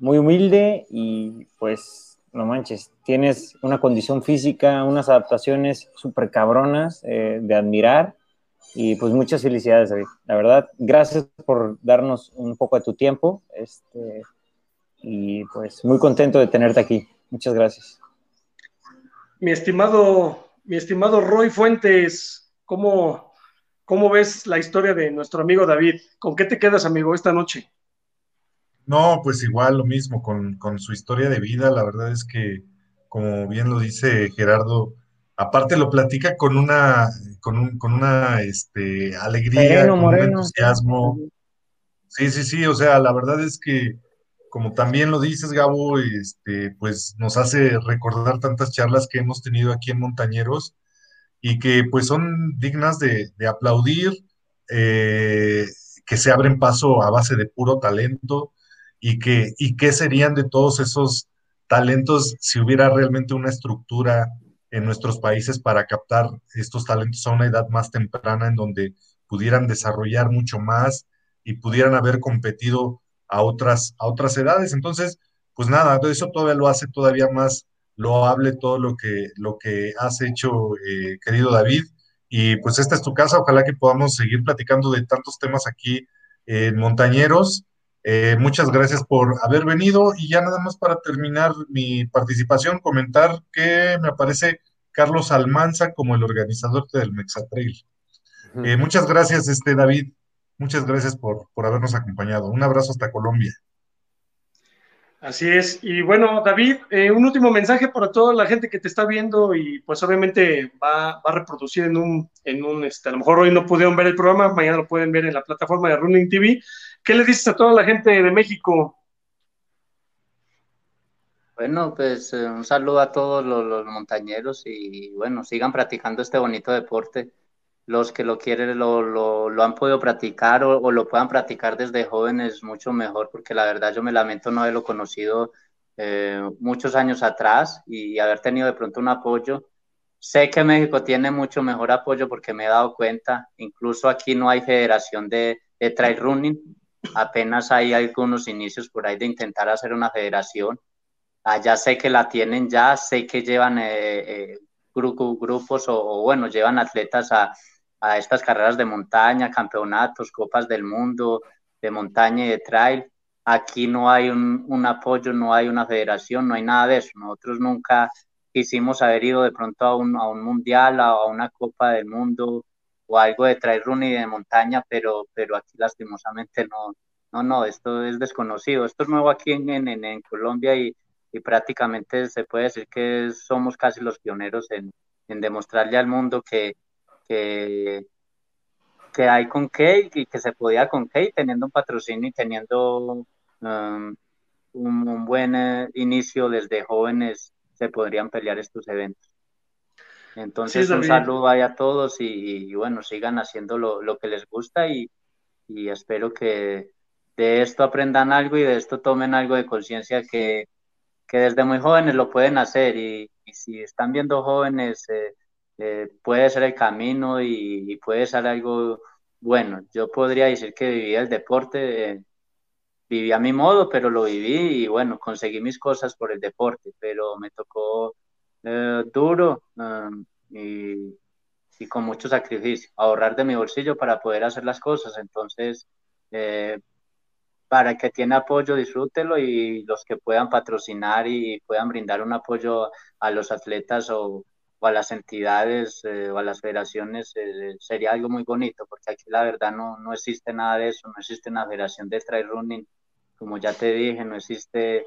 muy humilde y pues no manches, tienes una condición física, unas adaptaciones súper cabronas eh, de admirar y pues muchas felicidades, David. La verdad, gracias por darnos un poco de tu tiempo este, y pues muy contento de tenerte aquí. Muchas gracias mi estimado, mi estimado Roy Fuentes, ¿cómo, ¿cómo ves la historia de nuestro amigo David? ¿Con qué te quedas, amigo, esta noche? No, pues igual lo mismo con, su historia de vida. La verdad es que, como bien lo dice Gerardo, aparte lo platica con una, con, un, con una este, alegría, con un entusiasmo. Sí, sí, sí, o sea, la verdad es que como también lo dices, Gabo, este, pues nos hace recordar tantas charlas que hemos tenido aquí en Montañeros y que pues son dignas de, aplaudir, eh, que se abren paso a base de puro talento y que, y qué serían de todos esos talentos si hubiera realmente una estructura en nuestros países para captar estos talentos a una edad más temprana en donde pudieran desarrollar mucho más y pudieran haber competido a otras, a otras edades. Entonces, pues nada, eso todavía lo hace todavía más loable todo lo que, lo que has hecho, eh, querido David. Y pues esta es tu casa, ojalá que podamos seguir platicando de tantos temas aquí en Montañeros. Eh, muchas gracias por haber venido y ya nada más para terminar mi participación, comentar que me aparece Carlos Almanza como el organizador del Mexatrail. Eh, muchas gracias, este David. Muchas gracias por, habernos acompañado. Un abrazo hasta Colombia. Así es. Y bueno, David, eh, un último mensaje para toda la gente que te está viendo y pues obviamente va, a reproducir en un, en un este, a lo mejor hoy no pudieron ver el programa, mañana lo pueden ver en la plataforma de Running TV. ¿Qué le dices a toda la gente de México? Bueno, pues eh, un saludo a todos los montañeros y bueno, sigan practicando este bonito deporte los que lo quieren lo, lo, han podido practicar o, lo puedan practicar desde jóvenes mucho mejor, porque la verdad yo me lamento no haberlo conocido eh, muchos años atrás y haber tenido de pronto un apoyo. Sé que México tiene mucho mejor apoyo porque me he dado cuenta, incluso aquí no hay federación de, de trail running, apenas hay algunos inicios por ahí de intentar hacer una federación. Allá sé que la tienen ya, sé que llevan eh, eh, grupos o, o, bueno, llevan atletas a, a estas carreras de montaña, campeonatos, copas del mundo, de montaña y de trail. Aquí no hay un, apoyo, no hay una federación, no hay nada de eso. Nosotros nunca quisimos haber ido de pronto a un, a un mundial, a, a una copa del mundo o algo de trail running de montaña, pero, pero aquí lastimosamente no, no, no, esto es desconocido. Esto es nuevo aquí en, en, en Colombia y, y, prácticamente se puede decir que somos casi los pioneros en, en demostrarle al mundo que, que, que hay con Kate y que se podía con Kate teniendo un patrocinio y teniendo um, un, buen eh, inicio desde jóvenes se podrían pelear estos eventos. Entonces un saludo ahí a todos y, bueno, sigan haciendo lo, que les gusta y, espero que de esto aprendan algo y de esto tomen algo de conciencia que, desde muy jóvenes lo pueden hacer y, si están viendo jóvenes eh, eh, puede ser el camino y, puede ser algo bueno. Yo podría decir que viví el deporte, eh, viví a mi modo, pero lo viví y bueno, conseguí mis cosas por el deporte, pero me tocó eh, duro um, y, con mucho sacrificio, ahorrar de mi bolsillo para poder hacer las cosas. Entonces, para que tiene apoyo, disfrútelo y los que puedan patrocinar y puedan brindar un apoyo a los atletas o a las entidades eh, o a las federaciones eh, sería algo muy bonito, porque aquí la verdad no, no existe nada de eso, no existe una federación de trail running, como ya te dije, no existe,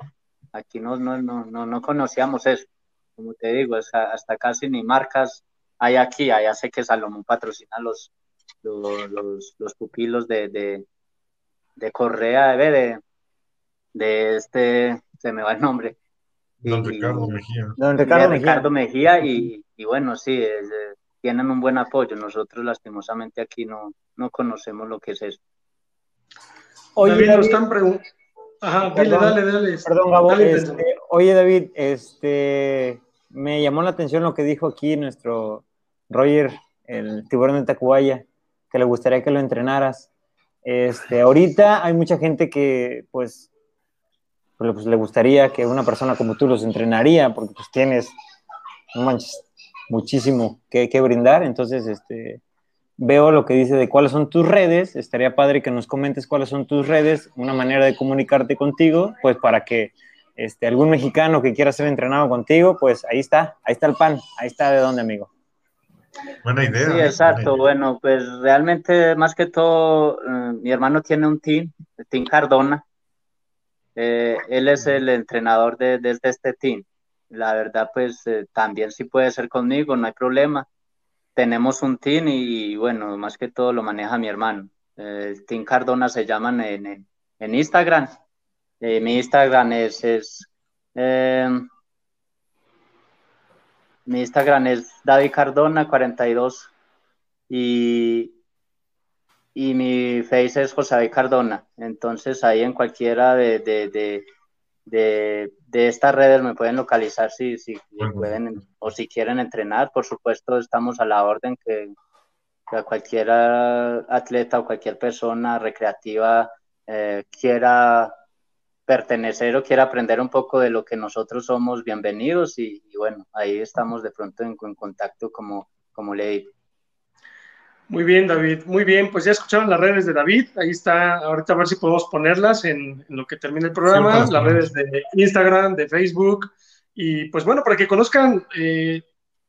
aquí no, no, no, no, no conocíamos eso, como te digo, hasta, hasta casi ni marcas hay aquí, allá sé que Salomón patrocina los, los, los, pupilos de, de, de Correa, de, de este, se me va el nombre. Don Ricardo Mejía. Don Ricardo, Mejía. y, y, bueno, sí, tienen un buen apoyo. Nosotros lastimosamente aquí no, no conocemos lo que es eso. Oye, David, están preguntando. Ajá, dale, dale, dale. Perdón, Gabo. Este, oye, David, este, me llamó la atención lo que dijo aquí nuestro Roger, el tiburón de Tacubaya, que le gustaría que lo entrenaras. Este, ahorita hay mucha gente que, pues, pues, le gustaría que una persona como tú los entrenaría, porque pues tienes, muchísimo que, que brindar. Entonces, este, veo lo que dice de cuáles son tus redes. Estaría padre que nos comentes cuáles son tus redes, una manera de comunicarte contigo, pues para que este, algún mexicano que quiera ser entrenado contigo, pues ahí está, ahí está el pan, ahí está de dónde, amigo. Buena idea. Sí, exacto. Bueno, pues realmente, más que todo, eh, mi hermano tiene un team, el Team Cardona. Eh, él es el entrenador de, este team. La verdad, pues eh, también sí puede ser conmigo, no hay problema tenemos un team y, bueno, más que todo lo maneja mi hermano. El team Cardona se llaman en, en, Instagram. Eh, mi Instagram es, eh, mi Instagram es David Cardona 42 y, y mi face es José David Cardona. Entonces ahí en cualquiera de, estas redes me pueden localizar si, si pueden o si quieren entrenar. Por supuesto, estamos a la orden que, cualquier atleta o cualquier persona recreativa eh, quiera pertenecer o quiera aprender un poco de lo que nosotros somos, bienvenidos y, bueno, ahí estamos de pronto en, en contacto como, como le digo. Muy bien, David. Muy bien, pues ya escucharon las redes de David. Ahí está. Ahorita a ver si podemos ponerlas en, lo que termine el programa. las redes de Instagram, de Facebook. Y pues bueno, para que conozcan eh,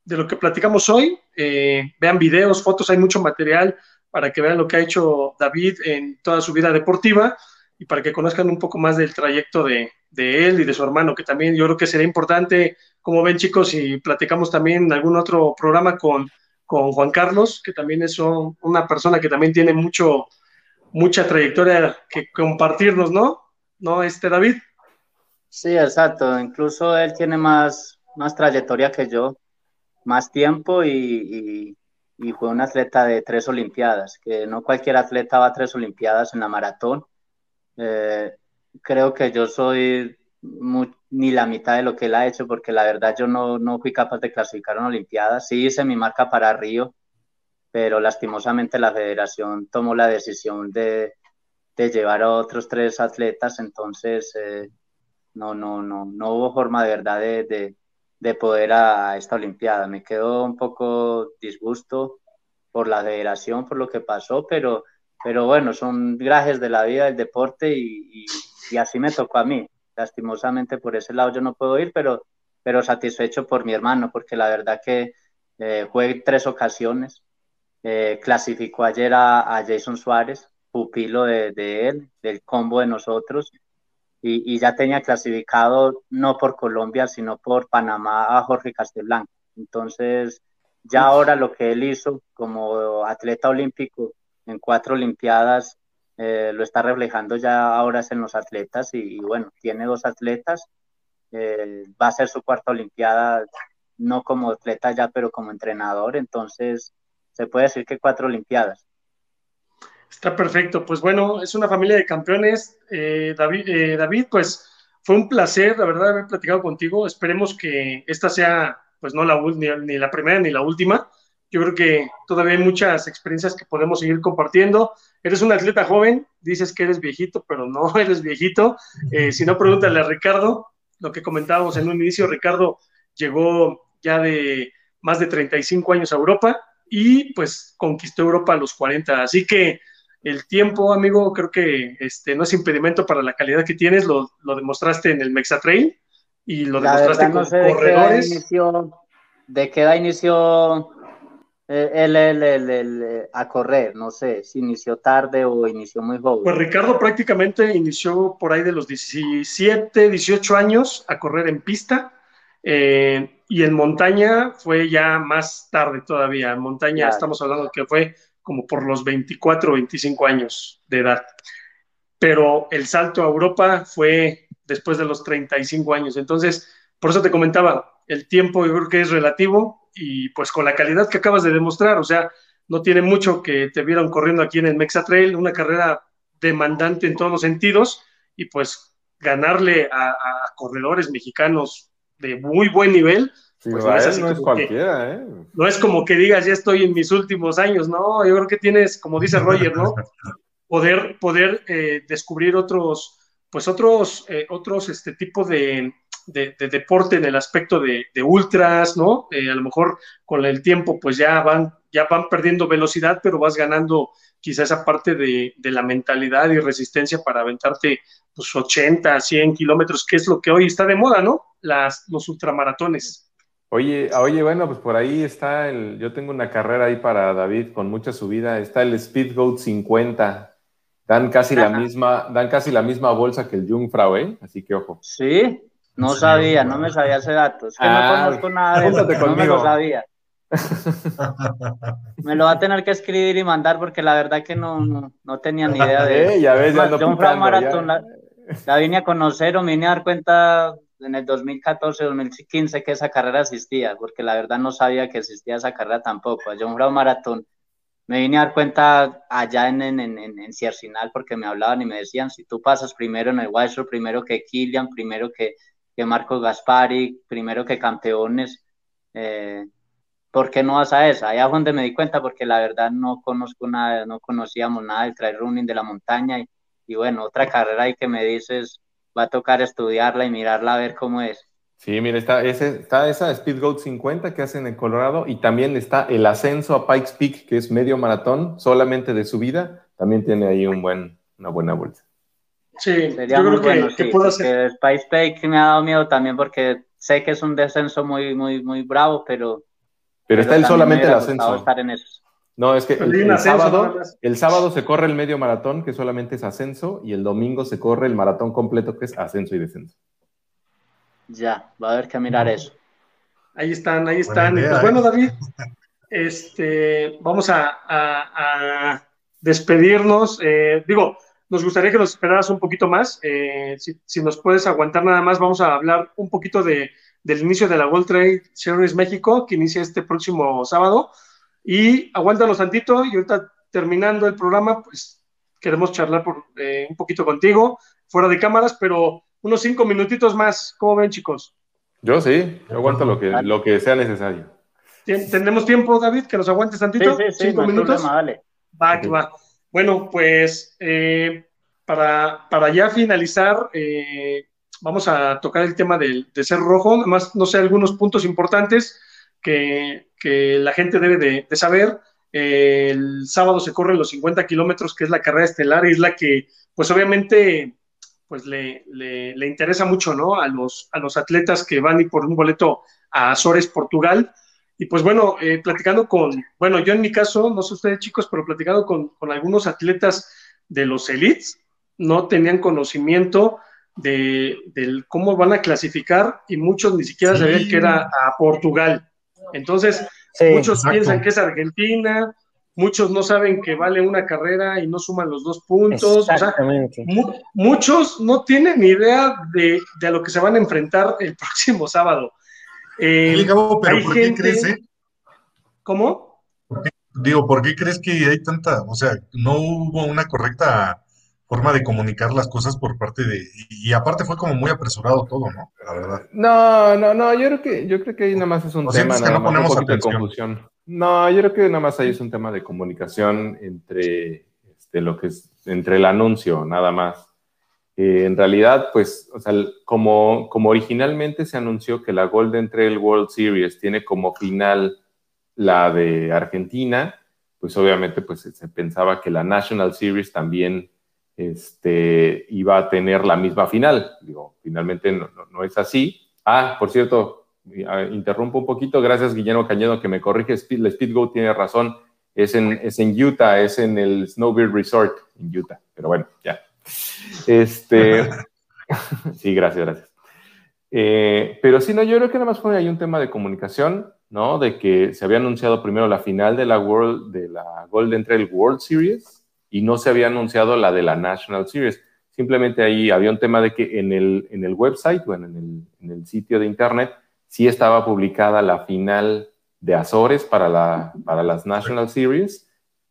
de lo que platicamos hoy, eh, vean videos, fotos, hay mucho material para que vean lo que ha hecho David en toda su vida deportiva y para que conozcan un poco más del trayecto de, de él y de su hermano, que también yo creo que sería importante, como ven chicos, si platicamos también en algún otro programa con con Juan Carlos, que también es una persona que también tiene mucho, mucha trayectoria que compartirnos, ¿no? ¿No, este David? Sí, exacto. Incluso él tiene más, más trayectoria que yo, más tiempo y, fue un atleta de tres Olimpiadas, que no cualquier atleta va a tres Olimpiadas en la maratón. Eh, creo que yo soy ni la mitad de lo que él ha hecho, porque la verdad yo no, no fui capaz de clasificar una Olimpiada. Sí hice mi marca para Río, pero lastimosamente la federación tomó la decisión de, de llevar a otros tres atletas, entonces eh, no, no, no, no hubo forma de verdad de, de, de poder a, esta Olimpiada. Me quedó un poco disgusto por la federación, por lo que pasó, pero, pero bueno, son grajes de la vida del deporte y, y así me tocó a mí lastimosamente por ese lado yo no puedo ir, pero, pero satisfecho por mi hermano, porque la verdad que eh, en tres ocasiones. Eh, clasificó ayer a, Jason Suárez, pupilo de, él, del combo de nosotros, y, ya tenía clasificado no por Colombia, sino por Panamá a Jorge Castelblanco. Entonces, ya ahora lo que él hizo como atleta olímpico en cuatro Olimpiadas eh, lo está reflejando ya ahora en los atletas y, bueno, tiene dos atletas, eh, va a ser su cuarta Olimpiada, no como atleta ya, pero como entrenador, entonces se puede decir que cuatro Olimpiadas. Está perfecto, pues bueno, es una familia de campeones. Eh, David, David, pues fue un placer, la verdad, haber platicado contigo. Esperemos que esta sea, pues no la, ni, ni la primera ni la última. Yo creo que todavía hay muchas experiencias que podemos seguir compartiendo. Eres un atleta joven, dices que eres viejito, pero no <laughs> eres viejito. Eh, si no, pregúntale a Ricardo, lo que comentábamos en un inicio, Ricardo llegó ya de más de 35 años a Europa y pues conquistó Europa a los 40. Así que el tiempo, amigo, creo que este, no es impedimento para la calidad que tienes, lo, demostraste en el Mexatrail y lo demostraste con corredores. ¿De qué edad inició él, él, a correr, no sé si inició tarde o inició muy joven. Pues Ricardo prácticamente inició por ahí de los 17, 18 años a correr en pista. Eh, y en montaña fue ya más tarde todavía. En montaña estamos hablando que fue como por los 24 o 25 años de edad. Pero el salto a Europa fue después de los 35 años. Entonces, por eso te comentaba, el tiempo yo creo que es relativo y pues con la calidad que acabas de demostrar, o sea, no tiene mucho que te vieron corriendo aquí en el Mexa Trail, una carrera demandante en todos los sentidos y pues ganarle a, corredores mexicanos de muy buen nivel. pues no es, cualquiera, ¿eh? No es como que digas, ya estoy en mis últimos años, no, yo creo que tienes, como dice Roger, ¿no? <laughs> Poder, poder eh, descubrir otros, pues otros, eh, otros este tipo de, de, deporte en el aspecto de, ultras, ¿no? Eh, a lo mejor con el tiempo pues ya van, ya van perdiendo velocidad, pero vas ganando quizá esa parte de, la mentalidad y resistencia para aventarte pues 80, 100 kilómetros, que es lo que hoy está de moda, ¿no? Las, los ultramaratones. Oye, oye, bueno, pues por ahí está el, yo tengo una carrera ahí para David con mucha subida, está el Speedgoat 50, dan casi la misma, dan casi la misma bolsa que el Jungfrau, ¿eh? Así que ojo. Sí, no sabía, no me sabía ese dato. Es que no ah, conozco nada de eso, no me lo sabía. <laughs> me lo va a tener que escribir y mandar porque la verdad que no, no, tenía ni idea de <laughs> eh, ya ves, ya un maratón, la, la, vine a conocer o me vine a dar cuenta en el 2014, 2015 que esa carrera existía, porque la verdad no sabía que existía esa carrera tampoco. Yo un maratón me vine a dar cuenta allá en, en, en, en Ciercinal porque me hablaban y me decían, si tú pasas primero en el Wildstorm, primero que Kilian, primero que que Marcos Gaspari, primero que campeones. Eh, ¿Por qué no vas a esa? Allá es donde me di cuenta porque la verdad no conozco nada, no conocíamos nada del trail running de la montaña y, y bueno, otra carrera ahí que me dices, va a tocar estudiarla y mirarla a ver cómo es. Sí, mira, está, ese, está esa Speed Goat 50 que hacen en Colorado y también está el ascenso a Pikes Peak, que es medio maratón, solamente de subida, también tiene ahí un buen, una buena vuelta. Sí, Sería yo creo bueno, que, puedo hacer. Spice Bake me ha dado miedo también porque sé que es un descenso muy, muy, muy bravo, pero. Pero, está él solamente el ascenso. No, es que el, sábado, el sábado se corre el medio maratón, que solamente es ascenso, y el domingo se corre el maratón completo, que es ascenso y descenso. Ya, va a haber que mirar eso. Ahí están, ahí están. pues bueno, David, este, vamos a, a, despedirnos. Eh, digo, nos gustaría que nos esperaras un poquito más. Eh, si, nos puedes aguantar nada más, vamos a hablar un poquito de, del inicio de la World Trade Series México, que inicia este próximo sábado. Y aguántanos tantito y ahorita terminando el programa, pues queremos charlar por, eh, un poquito contigo, fuera de cámaras, pero unos cinco minutitos más. ¿Cómo ven, chicos? Yo sí, yo aguanto lo que, lo que sea necesario. ¿Tenemos tiempo, David, que nos aguantes tantito? Sí, sí, ¿Cinco minutos? Va, va. Bueno, pues eh, para, para, ya finalizar, eh, vamos a tocar el tema del, de ser rojo. Además, no sé, algunos puntos importantes que, que la gente debe de, saber. el sábado se corren los 50 kilómetros, que es la carrera estelar, y es la que, pues obviamente, pues le, le, le, interesa mucho, ¿no? A los, a los atletas que van y por un boleto a Azores, Portugal. Y pues bueno, eh, platicando con, bueno, yo en mi caso, no sé ustedes chicos, pero platicando con, algunos atletas de los elites, no tenían conocimiento de, cómo van a clasificar y muchos ni siquiera sabían que era a Portugal. Entonces, muchos piensan que es Argentina, muchos no saben que vale una carrera y no suman los dos puntos. muchos no tienen ni idea de, de, a lo que se van a enfrentar el <laughs> próximo sábado. Eh, pero ¿por qué crees? Eh? ¿Cómo? digo, ¿por qué crees que hay tanta, o sea, no hubo una correcta forma de comunicar las cosas por parte de, y, aparte fue como muy apresurado todo, ¿no? La verdad. No, no, no, yo creo que, yo creo que ahí nada más es un tema, nada no más, un de confusión. No, yo creo que nada más ahí es un tema de comunicación entre este, lo que es, entre el anuncio, nada más. Eh, en realidad, pues, o sea, como, originalmente se anunció que la Golden Trail World Series tiene como final la de Argentina, pues obviamente pues se pensaba que la National Series también este, iba a tener la misma final. Digo, finalmente no, es así. Ah, por cierto, interrumpo un poquito, gracias Guillermo Cañedo que me corrige, Speed, Speedgo tiene razón, es en, es en Utah, es en el Snowbird Resort en Utah, pero bueno, ya. Este, <laughs> sí, gracias, gracias. Eh, pero sí, no, yo creo que nada más fue ahí un tema de comunicación, ¿no? De que se había anunciado primero la final de la World, de la Golden Trail World Series y no se había anunciado la de la National Series. Simplemente ahí había un tema de que en el, en el website, bueno, en el, en el sitio de internet, sí estaba publicada la final de Azores para, la, para las National Series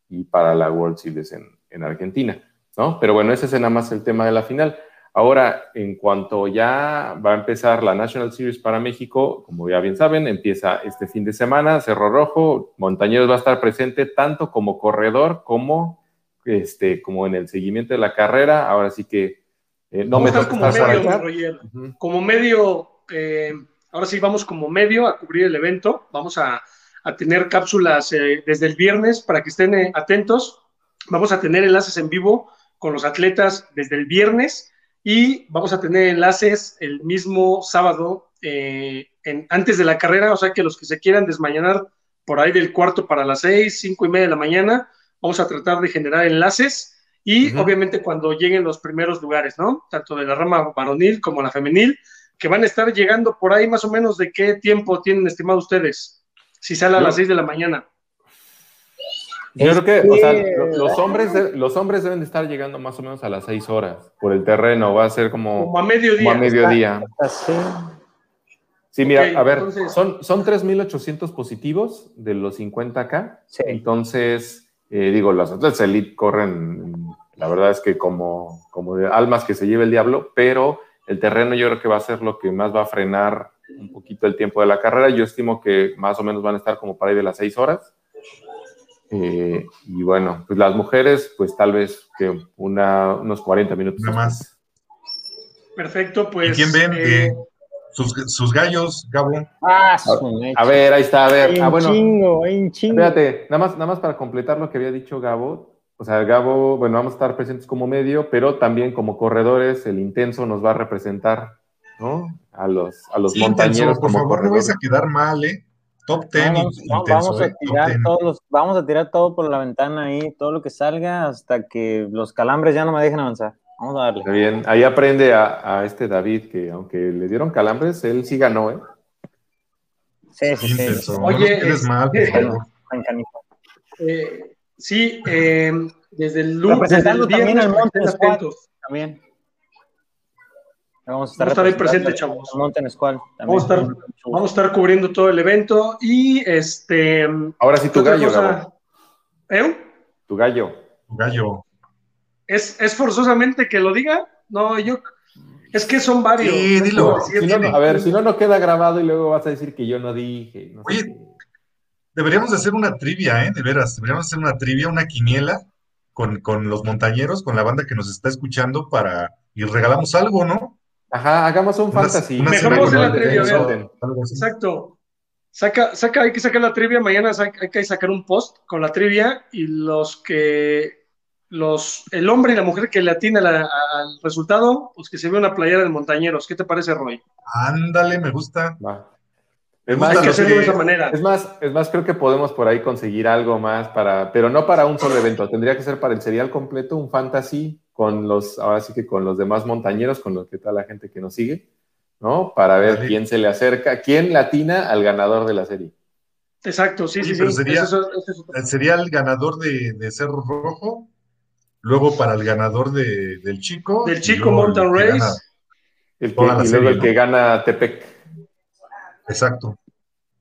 y para la World Series en, en Argentina, ¿no? Pero bueno, ese es nada más el tema de la final. Ahora, en cuanto ya va a empezar la National Series para México, como ya bien saben, empieza este fin de semana, Cerro Rojo, Montañeros va a estar presente tanto como corredor como este, como en el seguimiento de la carrera. Ahora sí que eh, no me toca como medio, Como medio, eh, ahora sí vamos como medio a cubrir el evento. Vamos a, tener cápsulas eh, desde el viernes para que estén atentos. Vamos a tener enlaces en vivo con los atletas desde el viernes y vamos a tener enlaces el mismo sábado en, antes de la carrera, o sea que los que se quieran desmañanar por ahí del cuarto para las seis, cinco y media de la mañana, Vamos a tratar de generar enlaces y obviamente cuando lleguen los primeros lugares, ¿no? Tanto de la rama varonil como la femenil, que van a estar llegando por ahí más o menos de qué tiempo tienen estimado ustedes, si sale a las 6 de la mañana. Yo creo que, o sea, los hombres, los hombres deben de estar llegando más o menos a las 6 horas por el terreno, va a ser como, como a mediodía. Como a mediodía. Sí, mira, a ver, son, son 3.800 positivos de los 50K, entonces eh, digo, los atletas elite corren, la verdad es que como, como de almas que se lleve el diablo, pero el terreno yo creo que va a ser lo que más va a frenar un poquito el tiempo de la carrera. Yo estimo que más o menos van a estar como para ahí de las seis horas. Eh, y bueno, pues las mujeres, pues tal vez que una, unos 40 minutos. más. Perfecto, pues. ¿Y quién ven? Eh, sus, gallos, Gabo. Ah, a, ver, ahí está, a ver. Ah, bueno, chingo, un chingo. Fíjate, nada más, nada más para completar lo que había dicho Gabo. O sea, Gabo, bueno, vamos a estar presentes como medio, pero también como corredores, el intenso nos va a representar, ¿no? A los, a los montañeros. por favor, no vais a quedar mal, ¿eh? Top 10 vamos, vamos, a ¿eh? tirar todos vamos a tirar todo por la ventana ahí, todo lo que salga hasta que los calambres ya no me dejen avanzar. Vamos a darle. bien, ahí aprende a, este David que aunque le dieron calambres, él sí ganó, ¿eh? Sí, sí, sí. Oye, eres mal, <laughs> eh, sí, eh, desde el lunes. Desde el también al También. Vamos a estar, vamos a estar ahí presente, chavos. Mountain Squad. Vamos, a estar, vamos a estar cubriendo todo el evento y este. Ahora sí, tu gallo, ¿Eh? Tu gallo. Tu gallo. ¿Es, ¿Es forzosamente que lo diga? No, yo. Es que son varios. Sí, dilo. a ver, si no, no queda grabado y luego vas a decir que yo no dije. Oye, deberíamos de hacer una trivia, ¿eh? De veras, deberíamos hacer una trivia, una quiniela con, con los montañeros, con la banda que nos está escuchando para. Y regalamos algo, ¿no? Ajá, hagamos un fantasy. Mejor la trivia, Exacto. Saca, saca, hay que sacar la trivia, mañana hay que sacar un post con la trivia y los que los, el hombre y la mujer que le atina al resultado, pues que se ve una playera de montañeros. ¿Qué te parece, Roy? Ándale, me gusta. Es más, que hacerlo de esa manera. Es más, es más, creo que podemos por ahí conseguir algo más para, pero no para un solo evento. Tendría que ser para el serial completo, un fantasy con los, ahora sí que con los demás montañeros, con lo que toda la gente que nos sigue, ¿no? Para ver quién se le acerca, quién latina al ganador de la serie. Exacto, sí, sí, sí. Sería, el ganador de, de Cerro Rojo luego para el ganador de, del chico. Del chico Mountain Race. el que, y luego el que gana Tepec. Exacto.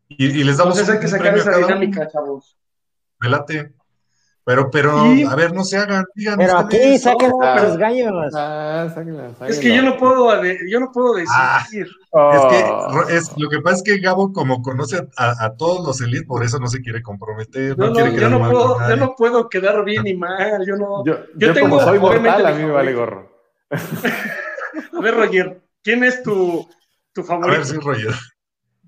Y, les damos Entonces hay que sacar esa dinámica, chavos. Velate. Pero, pero, a ver, no se hagan, digan Pero aquí saquen los gallos. Ah, Es que yo no puedo, yo no puedo decir. Ah, es que oh. es, lo que pasa es que Gabo, como conoce a, todos los elites, por eso no se quiere comprometer. No, quiere yo, no puedo, yo no puedo quedar bien ni mal. Yo no. Yo, yo, tengo, como soy mortal, a mí me vale gorro. <laughs> a ver, Roger, ¿quién es tu, tu favorito? A ver, sí, Roger.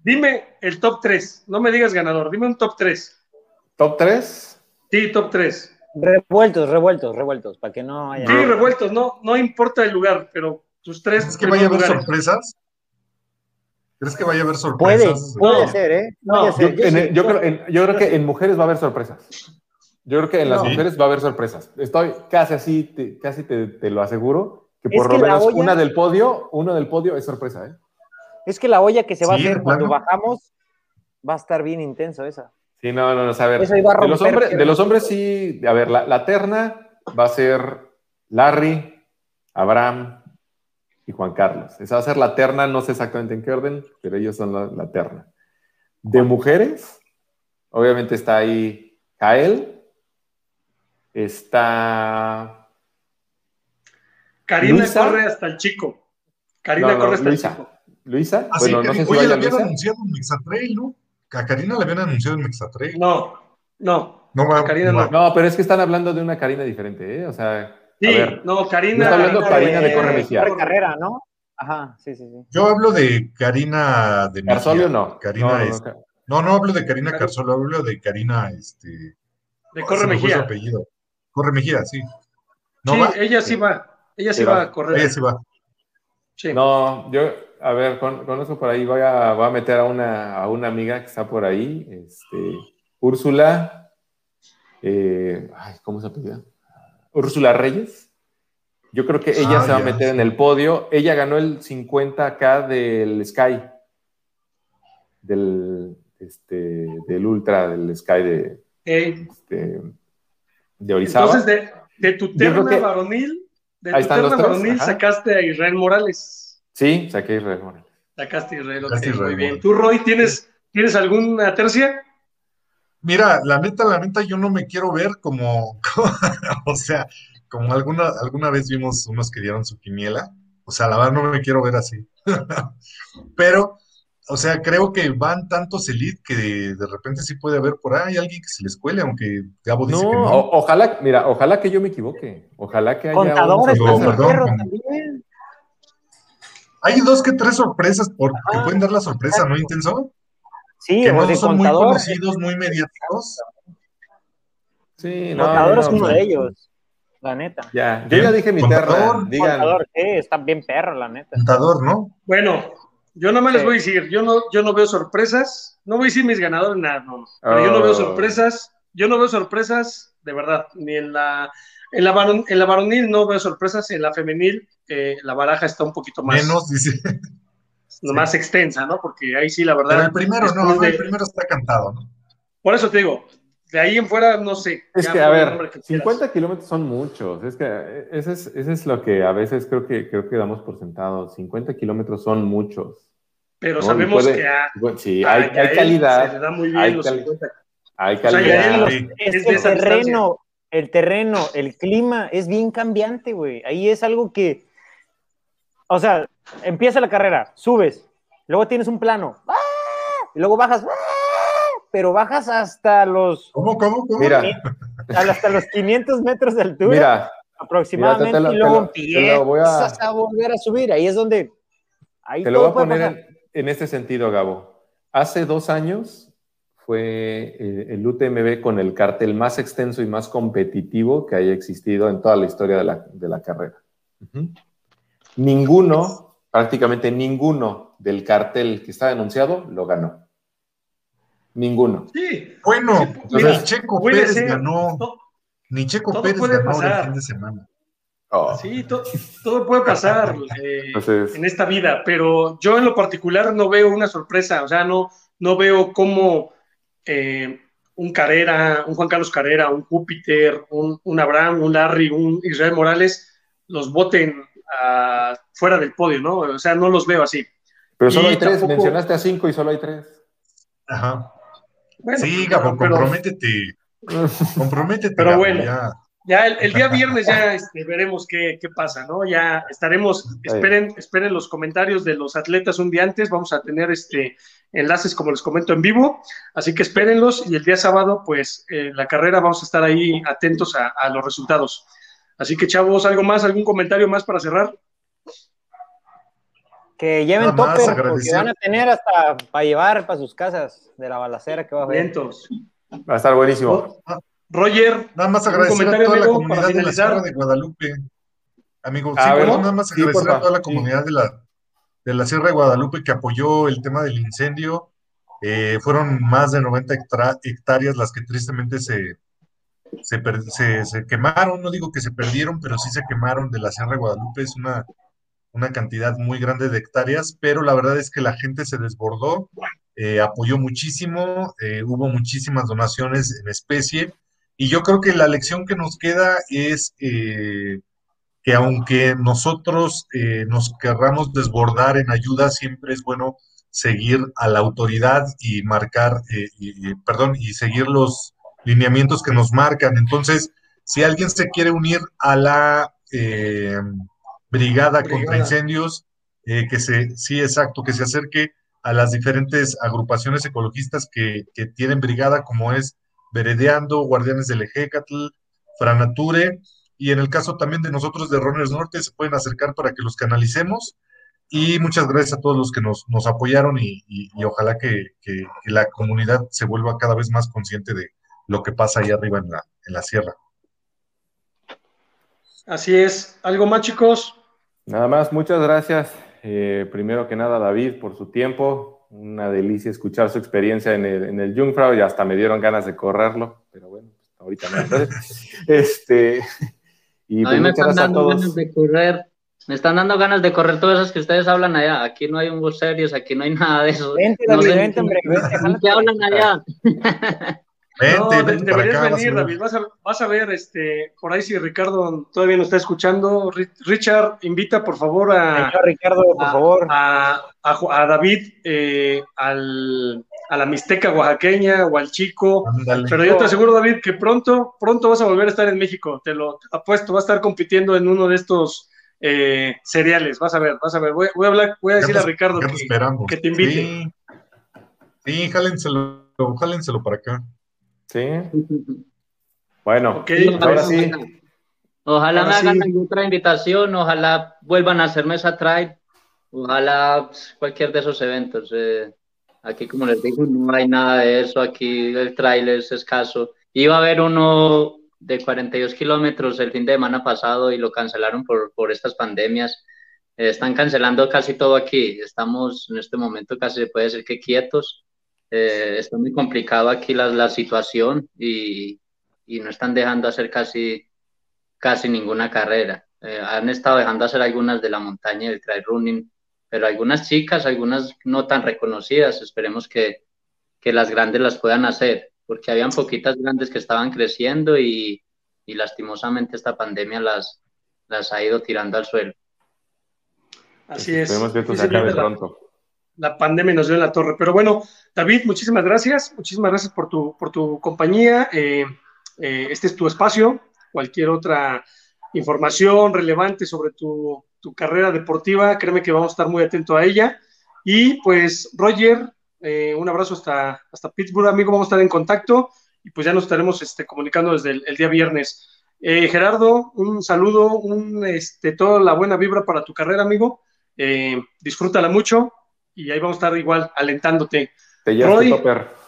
Dime el top 3. No me digas ganador, dime un top 3. ¿Top 3? Sí, top 3. Revueltos, revueltos, revueltos, para que no haya. Sí, revueltos, no, no importa el lugar, pero tus tres. ¿Crees que vaya a haber sorpresas? ¿Crees que vaya a haber sorpresas? Puede, puede ser, ¿eh? No, yo, creo, yo, creo, que en mujeres va a haber sorpresas. Yo creo que en las mujeres va a haber sorpresas. Estoy casi así, te, casi te, te, lo aseguro, que por lo menos una del podio, uno del podio es sorpresa, ¿eh? Es que la olla que se va a hacer cuando bajamos va a estar bien intenso esa. Sí, no, no, no, a ver. de, los hombres, de los hombres sí, a ver, la, la terna va a ser Larry, Abraham y Juan Carlos. Esa va a ser la terna, no sé exactamente en qué orden, pero ellos son la, terna. De mujeres, obviamente está ahí Kael, está... Karina corre hasta el chico. Karina corre hasta el chico. Luisa, ah, bueno, no sé si oye, la habían anunciado en Mexatrail, ¿no? A Karina le habían anunciado en Mexatrail. No, no. No, Karina no. no. pero es que están hablando de una Karina diferente, ¿eh? O sea, Sí, no, Karina. está hablando Karina de, Corre Mejía. carrera, ¿no? Ajá, sí, sí, sí. Yo hablo de Karina de Mejía. ¿Carsolio no? Karina no, es... no, no, hablo de Karina Carsolio, hablo de Karina, este... De Corre Mejía. apellido. Corre Mejía, sí. sí, ella sí va. Ella sí, va. a correr. Ella sí va. Sí. No, yo, a ver, con, con, eso por ahí voy a, voy a meter a una, a una amiga que está por ahí, este, Úrsula, eh, ay, ¿cómo se apellida? Úrsula Reyes. Yo creo que ella ah, se va a meter en el podio. Ella ganó el 50K del Sky. Del, este, del Ultra, del Sky de, este, de Orizaba. Entonces, de, tu terna varonil, de tu terna varonil sacaste a Israel Morales. Sí, saqué Israel Morales. Sacaste a Israel, muy bien. ¿Tú, Roy, tienes, ¿tienes alguna tercia? Mira, la neta, la neta, yo no me quiero ver como, <laughs> o sea, como alguna, alguna vez vimos unos que dieron su quiniela, o sea, la verdad no me quiero ver así. <laughs> Pero, o sea, creo que van tantos elite que de, repente sí puede haber por ahí alguien que se les cuele, aunque Gabo dice que no. ojalá, mira, ojalá que yo me equivoque. Ojalá que haya Contadores, Hay dos que tres sorpresas porque pueden dar la sorpresa, ¿no, Intenso? Sí, que no son muy conocidos, muy mediáticos. Sí, no, contador es uno de ellos, la neta. Ya, yo ya dije mi terra. Digan. Contador, ¿qué? Está bien perro, la neta. Contador, ¿no? Bueno, yo no me les voy a decir, yo no, yo no veo sorpresas, no voy a decir mis ganadores, nada, no. Pero yo no veo oh. sorpresas, yo no veo sorpresas, de verdad, ni en la, en la, en la varonil no veo sorpresas, en la femenil eh, la baraja está un poquito más. Menos, dice <laughs> más extensa, ¿no? Porque ahí sí, la verdad. Pero el primero, no, el primero está cantado, ¿no? Por eso te digo, de ahí en fuera, no sé. Es que, a ver, 50 kilómetros son muchos. Es que ese es, es, lo que a veces creo que, creo que damos por sentado. 50 kilómetros son muchos. Pero sabemos que sí, hay, calidad. Se da muy bien hay, los 50. hay calidad. es el terreno, el terreno, el clima es bien cambiante, güey. Ahí es algo que o sea, empieza la carrera, subes, luego tienes un plano, ¡ah! y luego bajas, ¡ah! pero bajas hasta los. ¿Cómo, cómo, cómo? Mira. Hasta los 500 metros de altura. Mira. Aproximadamente, y luego empiezas a... volver a subir. Ahí es donde. Ahí te lo voy a poner en, este sentido, Gabo. Hace dos años fue eh, el UTMB con el cartel más extenso y más competitivo que haya existido en toda la historia de la, de la carrera ninguno, prácticamente ninguno del cartel que está denunciado lo ganó. Ninguno. Sí. Bueno, ni Checo Pérez ganó. Ni Checo Pérez ganó el fin de semana. Oh. Sí, todo puede pasar <laughs> eh, en esta vida, pero yo en lo particular no veo una sorpresa, o sea, no, no veo cómo eh, un Carrera, un Juan Carlos Carrera, un Júpiter, un, un Abraham, un Larry, un Israel Morales los voten fuera del podio, ¿no? O sea, no los veo así. Pero solo hay tres, mencionaste a cinco y solo hay tres. Ajá. sí, Gabo, comprométete. <laughs> comprométete. Pero bueno, ya, el, día viernes ya este, veremos qué, pasa, ¿no? Ya estaremos, esperen, esperen los comentarios de los atletas un día antes, vamos a tener este enlaces, como les comento, en vivo, así que espérenlos y el día sábado, pues, en la carrera vamos a estar ahí atentos a los resultados. Así que, chavos, ¿algo más? ¿Algún comentario más para cerrar? Que lleven topper, porque van a tener hasta para llevar para sus casas de la balacera que va a haber. Va a estar buenísimo. Roger, nada más agradecer a toda la comunidad de la Sierra de Guadalupe. Amigos, sí, nada más agradecer a toda la comunidad de la, de la Sierra de Guadalupe que apoyó el tema del incendio. Eh, fueron más de 90 hectáreas las que tristemente se, se, se, quemaron, no digo que se perdieron, pero sí se quemaron de la Sierra de Guadalupe, es una, una cantidad muy grande de hectáreas, pero la verdad es que la gente se desbordó, eh, apoyó muchísimo, eh, hubo muchísimas donaciones en especie, y yo creo que la lección que nos queda es que aunque nosotros nos querramos desbordar en ayuda, siempre es bueno seguir a la autoridad y marcar, y, perdón, y seguir los lineamientos que nos marcan. Entonces, si alguien se quiere unir a la eh, brigada, contra incendios, eh, que se, sí, exacto, que se acerque a las diferentes agrupaciones ecologistas que, tienen brigada, como es Veredeando, Guardianes del Ejecatl, Franature, y en el caso también de nosotros de Runners Norte, se pueden acercar para que los canalicemos. Y muchas gracias a todos los que nos, apoyaron y, ojalá que, la comunidad se vuelva cada vez más consciente de lo que pasa ahí arriba en la, en la sierra. Así es. ¿Algo más, chicos? Nada más, muchas gracias. Eh, primero que nada, David, por su tiempo. Una delicia escuchar su experiencia en el, en el Jungfrau y hasta me dieron ganas de correrlo, pero bueno, pues, ahorita no. <laughs> este, y a mí pues me están dando ganas de correr. Me están dando ganas de correr todas esas que ustedes hablan allá. Aquí no hay un serios, aquí no hay nada de eso. Vente, David, vente, hombre, vente. ¿Qué hablan allá? <laughs> no, deberías venir, David. Vas a, vas a, ver, este, por ahí si Ricardo todavía nos está escuchando. Richard, invita por favor a. Ricardo, por favor. A, a, David eh, al, a la Mixteca oaxaqueña o al chico. Pero yo te aseguro, David, que pronto, pronto vas a volver a estar en México. Te lo apuesto, vas a estar compitiendo en uno de estos eh, cereales. Vas a ver, vas a ver. Voy, a hablar, voy a decir a Ricardo que, que, te invite. Sí, sí jálenselo, jálenselo para acá. Sí. Bueno, ahora sí. Ojalá me hagan otra invitación, ojalá vuelvan a hacerme esa trail, ojalá pues, cualquier de esos eventos. Eh, aquí, como les digo, no hay nada de eso, aquí el trail es escaso. Iba a haber uno de 42 kilómetros el fin de semana pasado y lo cancelaron por, por estas pandemias. Eh, están cancelando casi todo aquí, estamos en este momento casi se puede decir que quietos. Eh, está muy complicado aquí la, la situación y, y, no están dejando hacer casi, casi ninguna carrera. Eh, han estado dejando hacer algunas de la montaña del trail running, pero algunas chicas, algunas no tan reconocidas, esperemos que, que las grandes las puedan hacer, porque habían poquitas grandes que estaban creciendo y, y lastimosamente esta pandemia las, las ha ido tirando al suelo. Así es. Esperemos que esto se acabe pronto la pandemia nos dio en la torre. Pero bueno, David, muchísimas gracias. Muchísimas gracias por tu, por tu compañía. Eh, eh, este es tu espacio. Cualquier otra información relevante sobre tu, carrera deportiva, créeme que vamos a estar muy atentos a ella. Y pues, Roger, eh, un abrazo hasta, hasta Pittsburgh, amigo. Vamos a estar en contacto y pues ya nos estaremos este, comunicando desde el, día viernes. Gerardo, un saludo, un, este, toda la buena vibra para tu carrera, amigo. disfrútala mucho y ahí vamos a estar igual alentándote. Te Roy, Topper.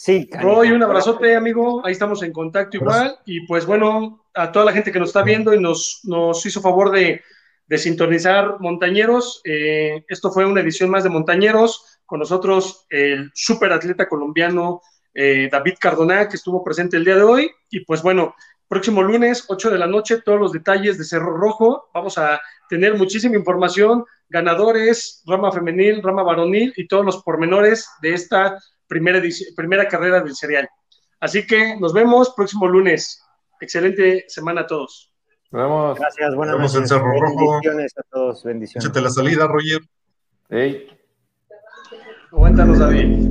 Sí, Roy, un abrazote, amigo. Ahí estamos en contacto igual. Y pues bueno, a toda la gente que nos está viendo y nos, nos hizo favor de, de sintonizar Montañeros. Eh, esto fue una edición más de Montañeros. Con nosotros el superatleta colombiano eh, David Cardona, que estuvo presente el día de hoy. Y pues bueno, próximo lunes, 8 de la noche, todos los detalles de Cerro Rojo. Vamos a tener muchísima información ganadores, rama femenil, rama varonil y todos los pormenores de esta primera, primera carrera del serial. Así que nos vemos próximo lunes. Excelente semana a todos. Nos vemos. Gracias, buenas noches. en Cerro Rojo. Bendiciones a todos, bendiciones. Échate la salida, Roger. Hey. Aguántanos, David.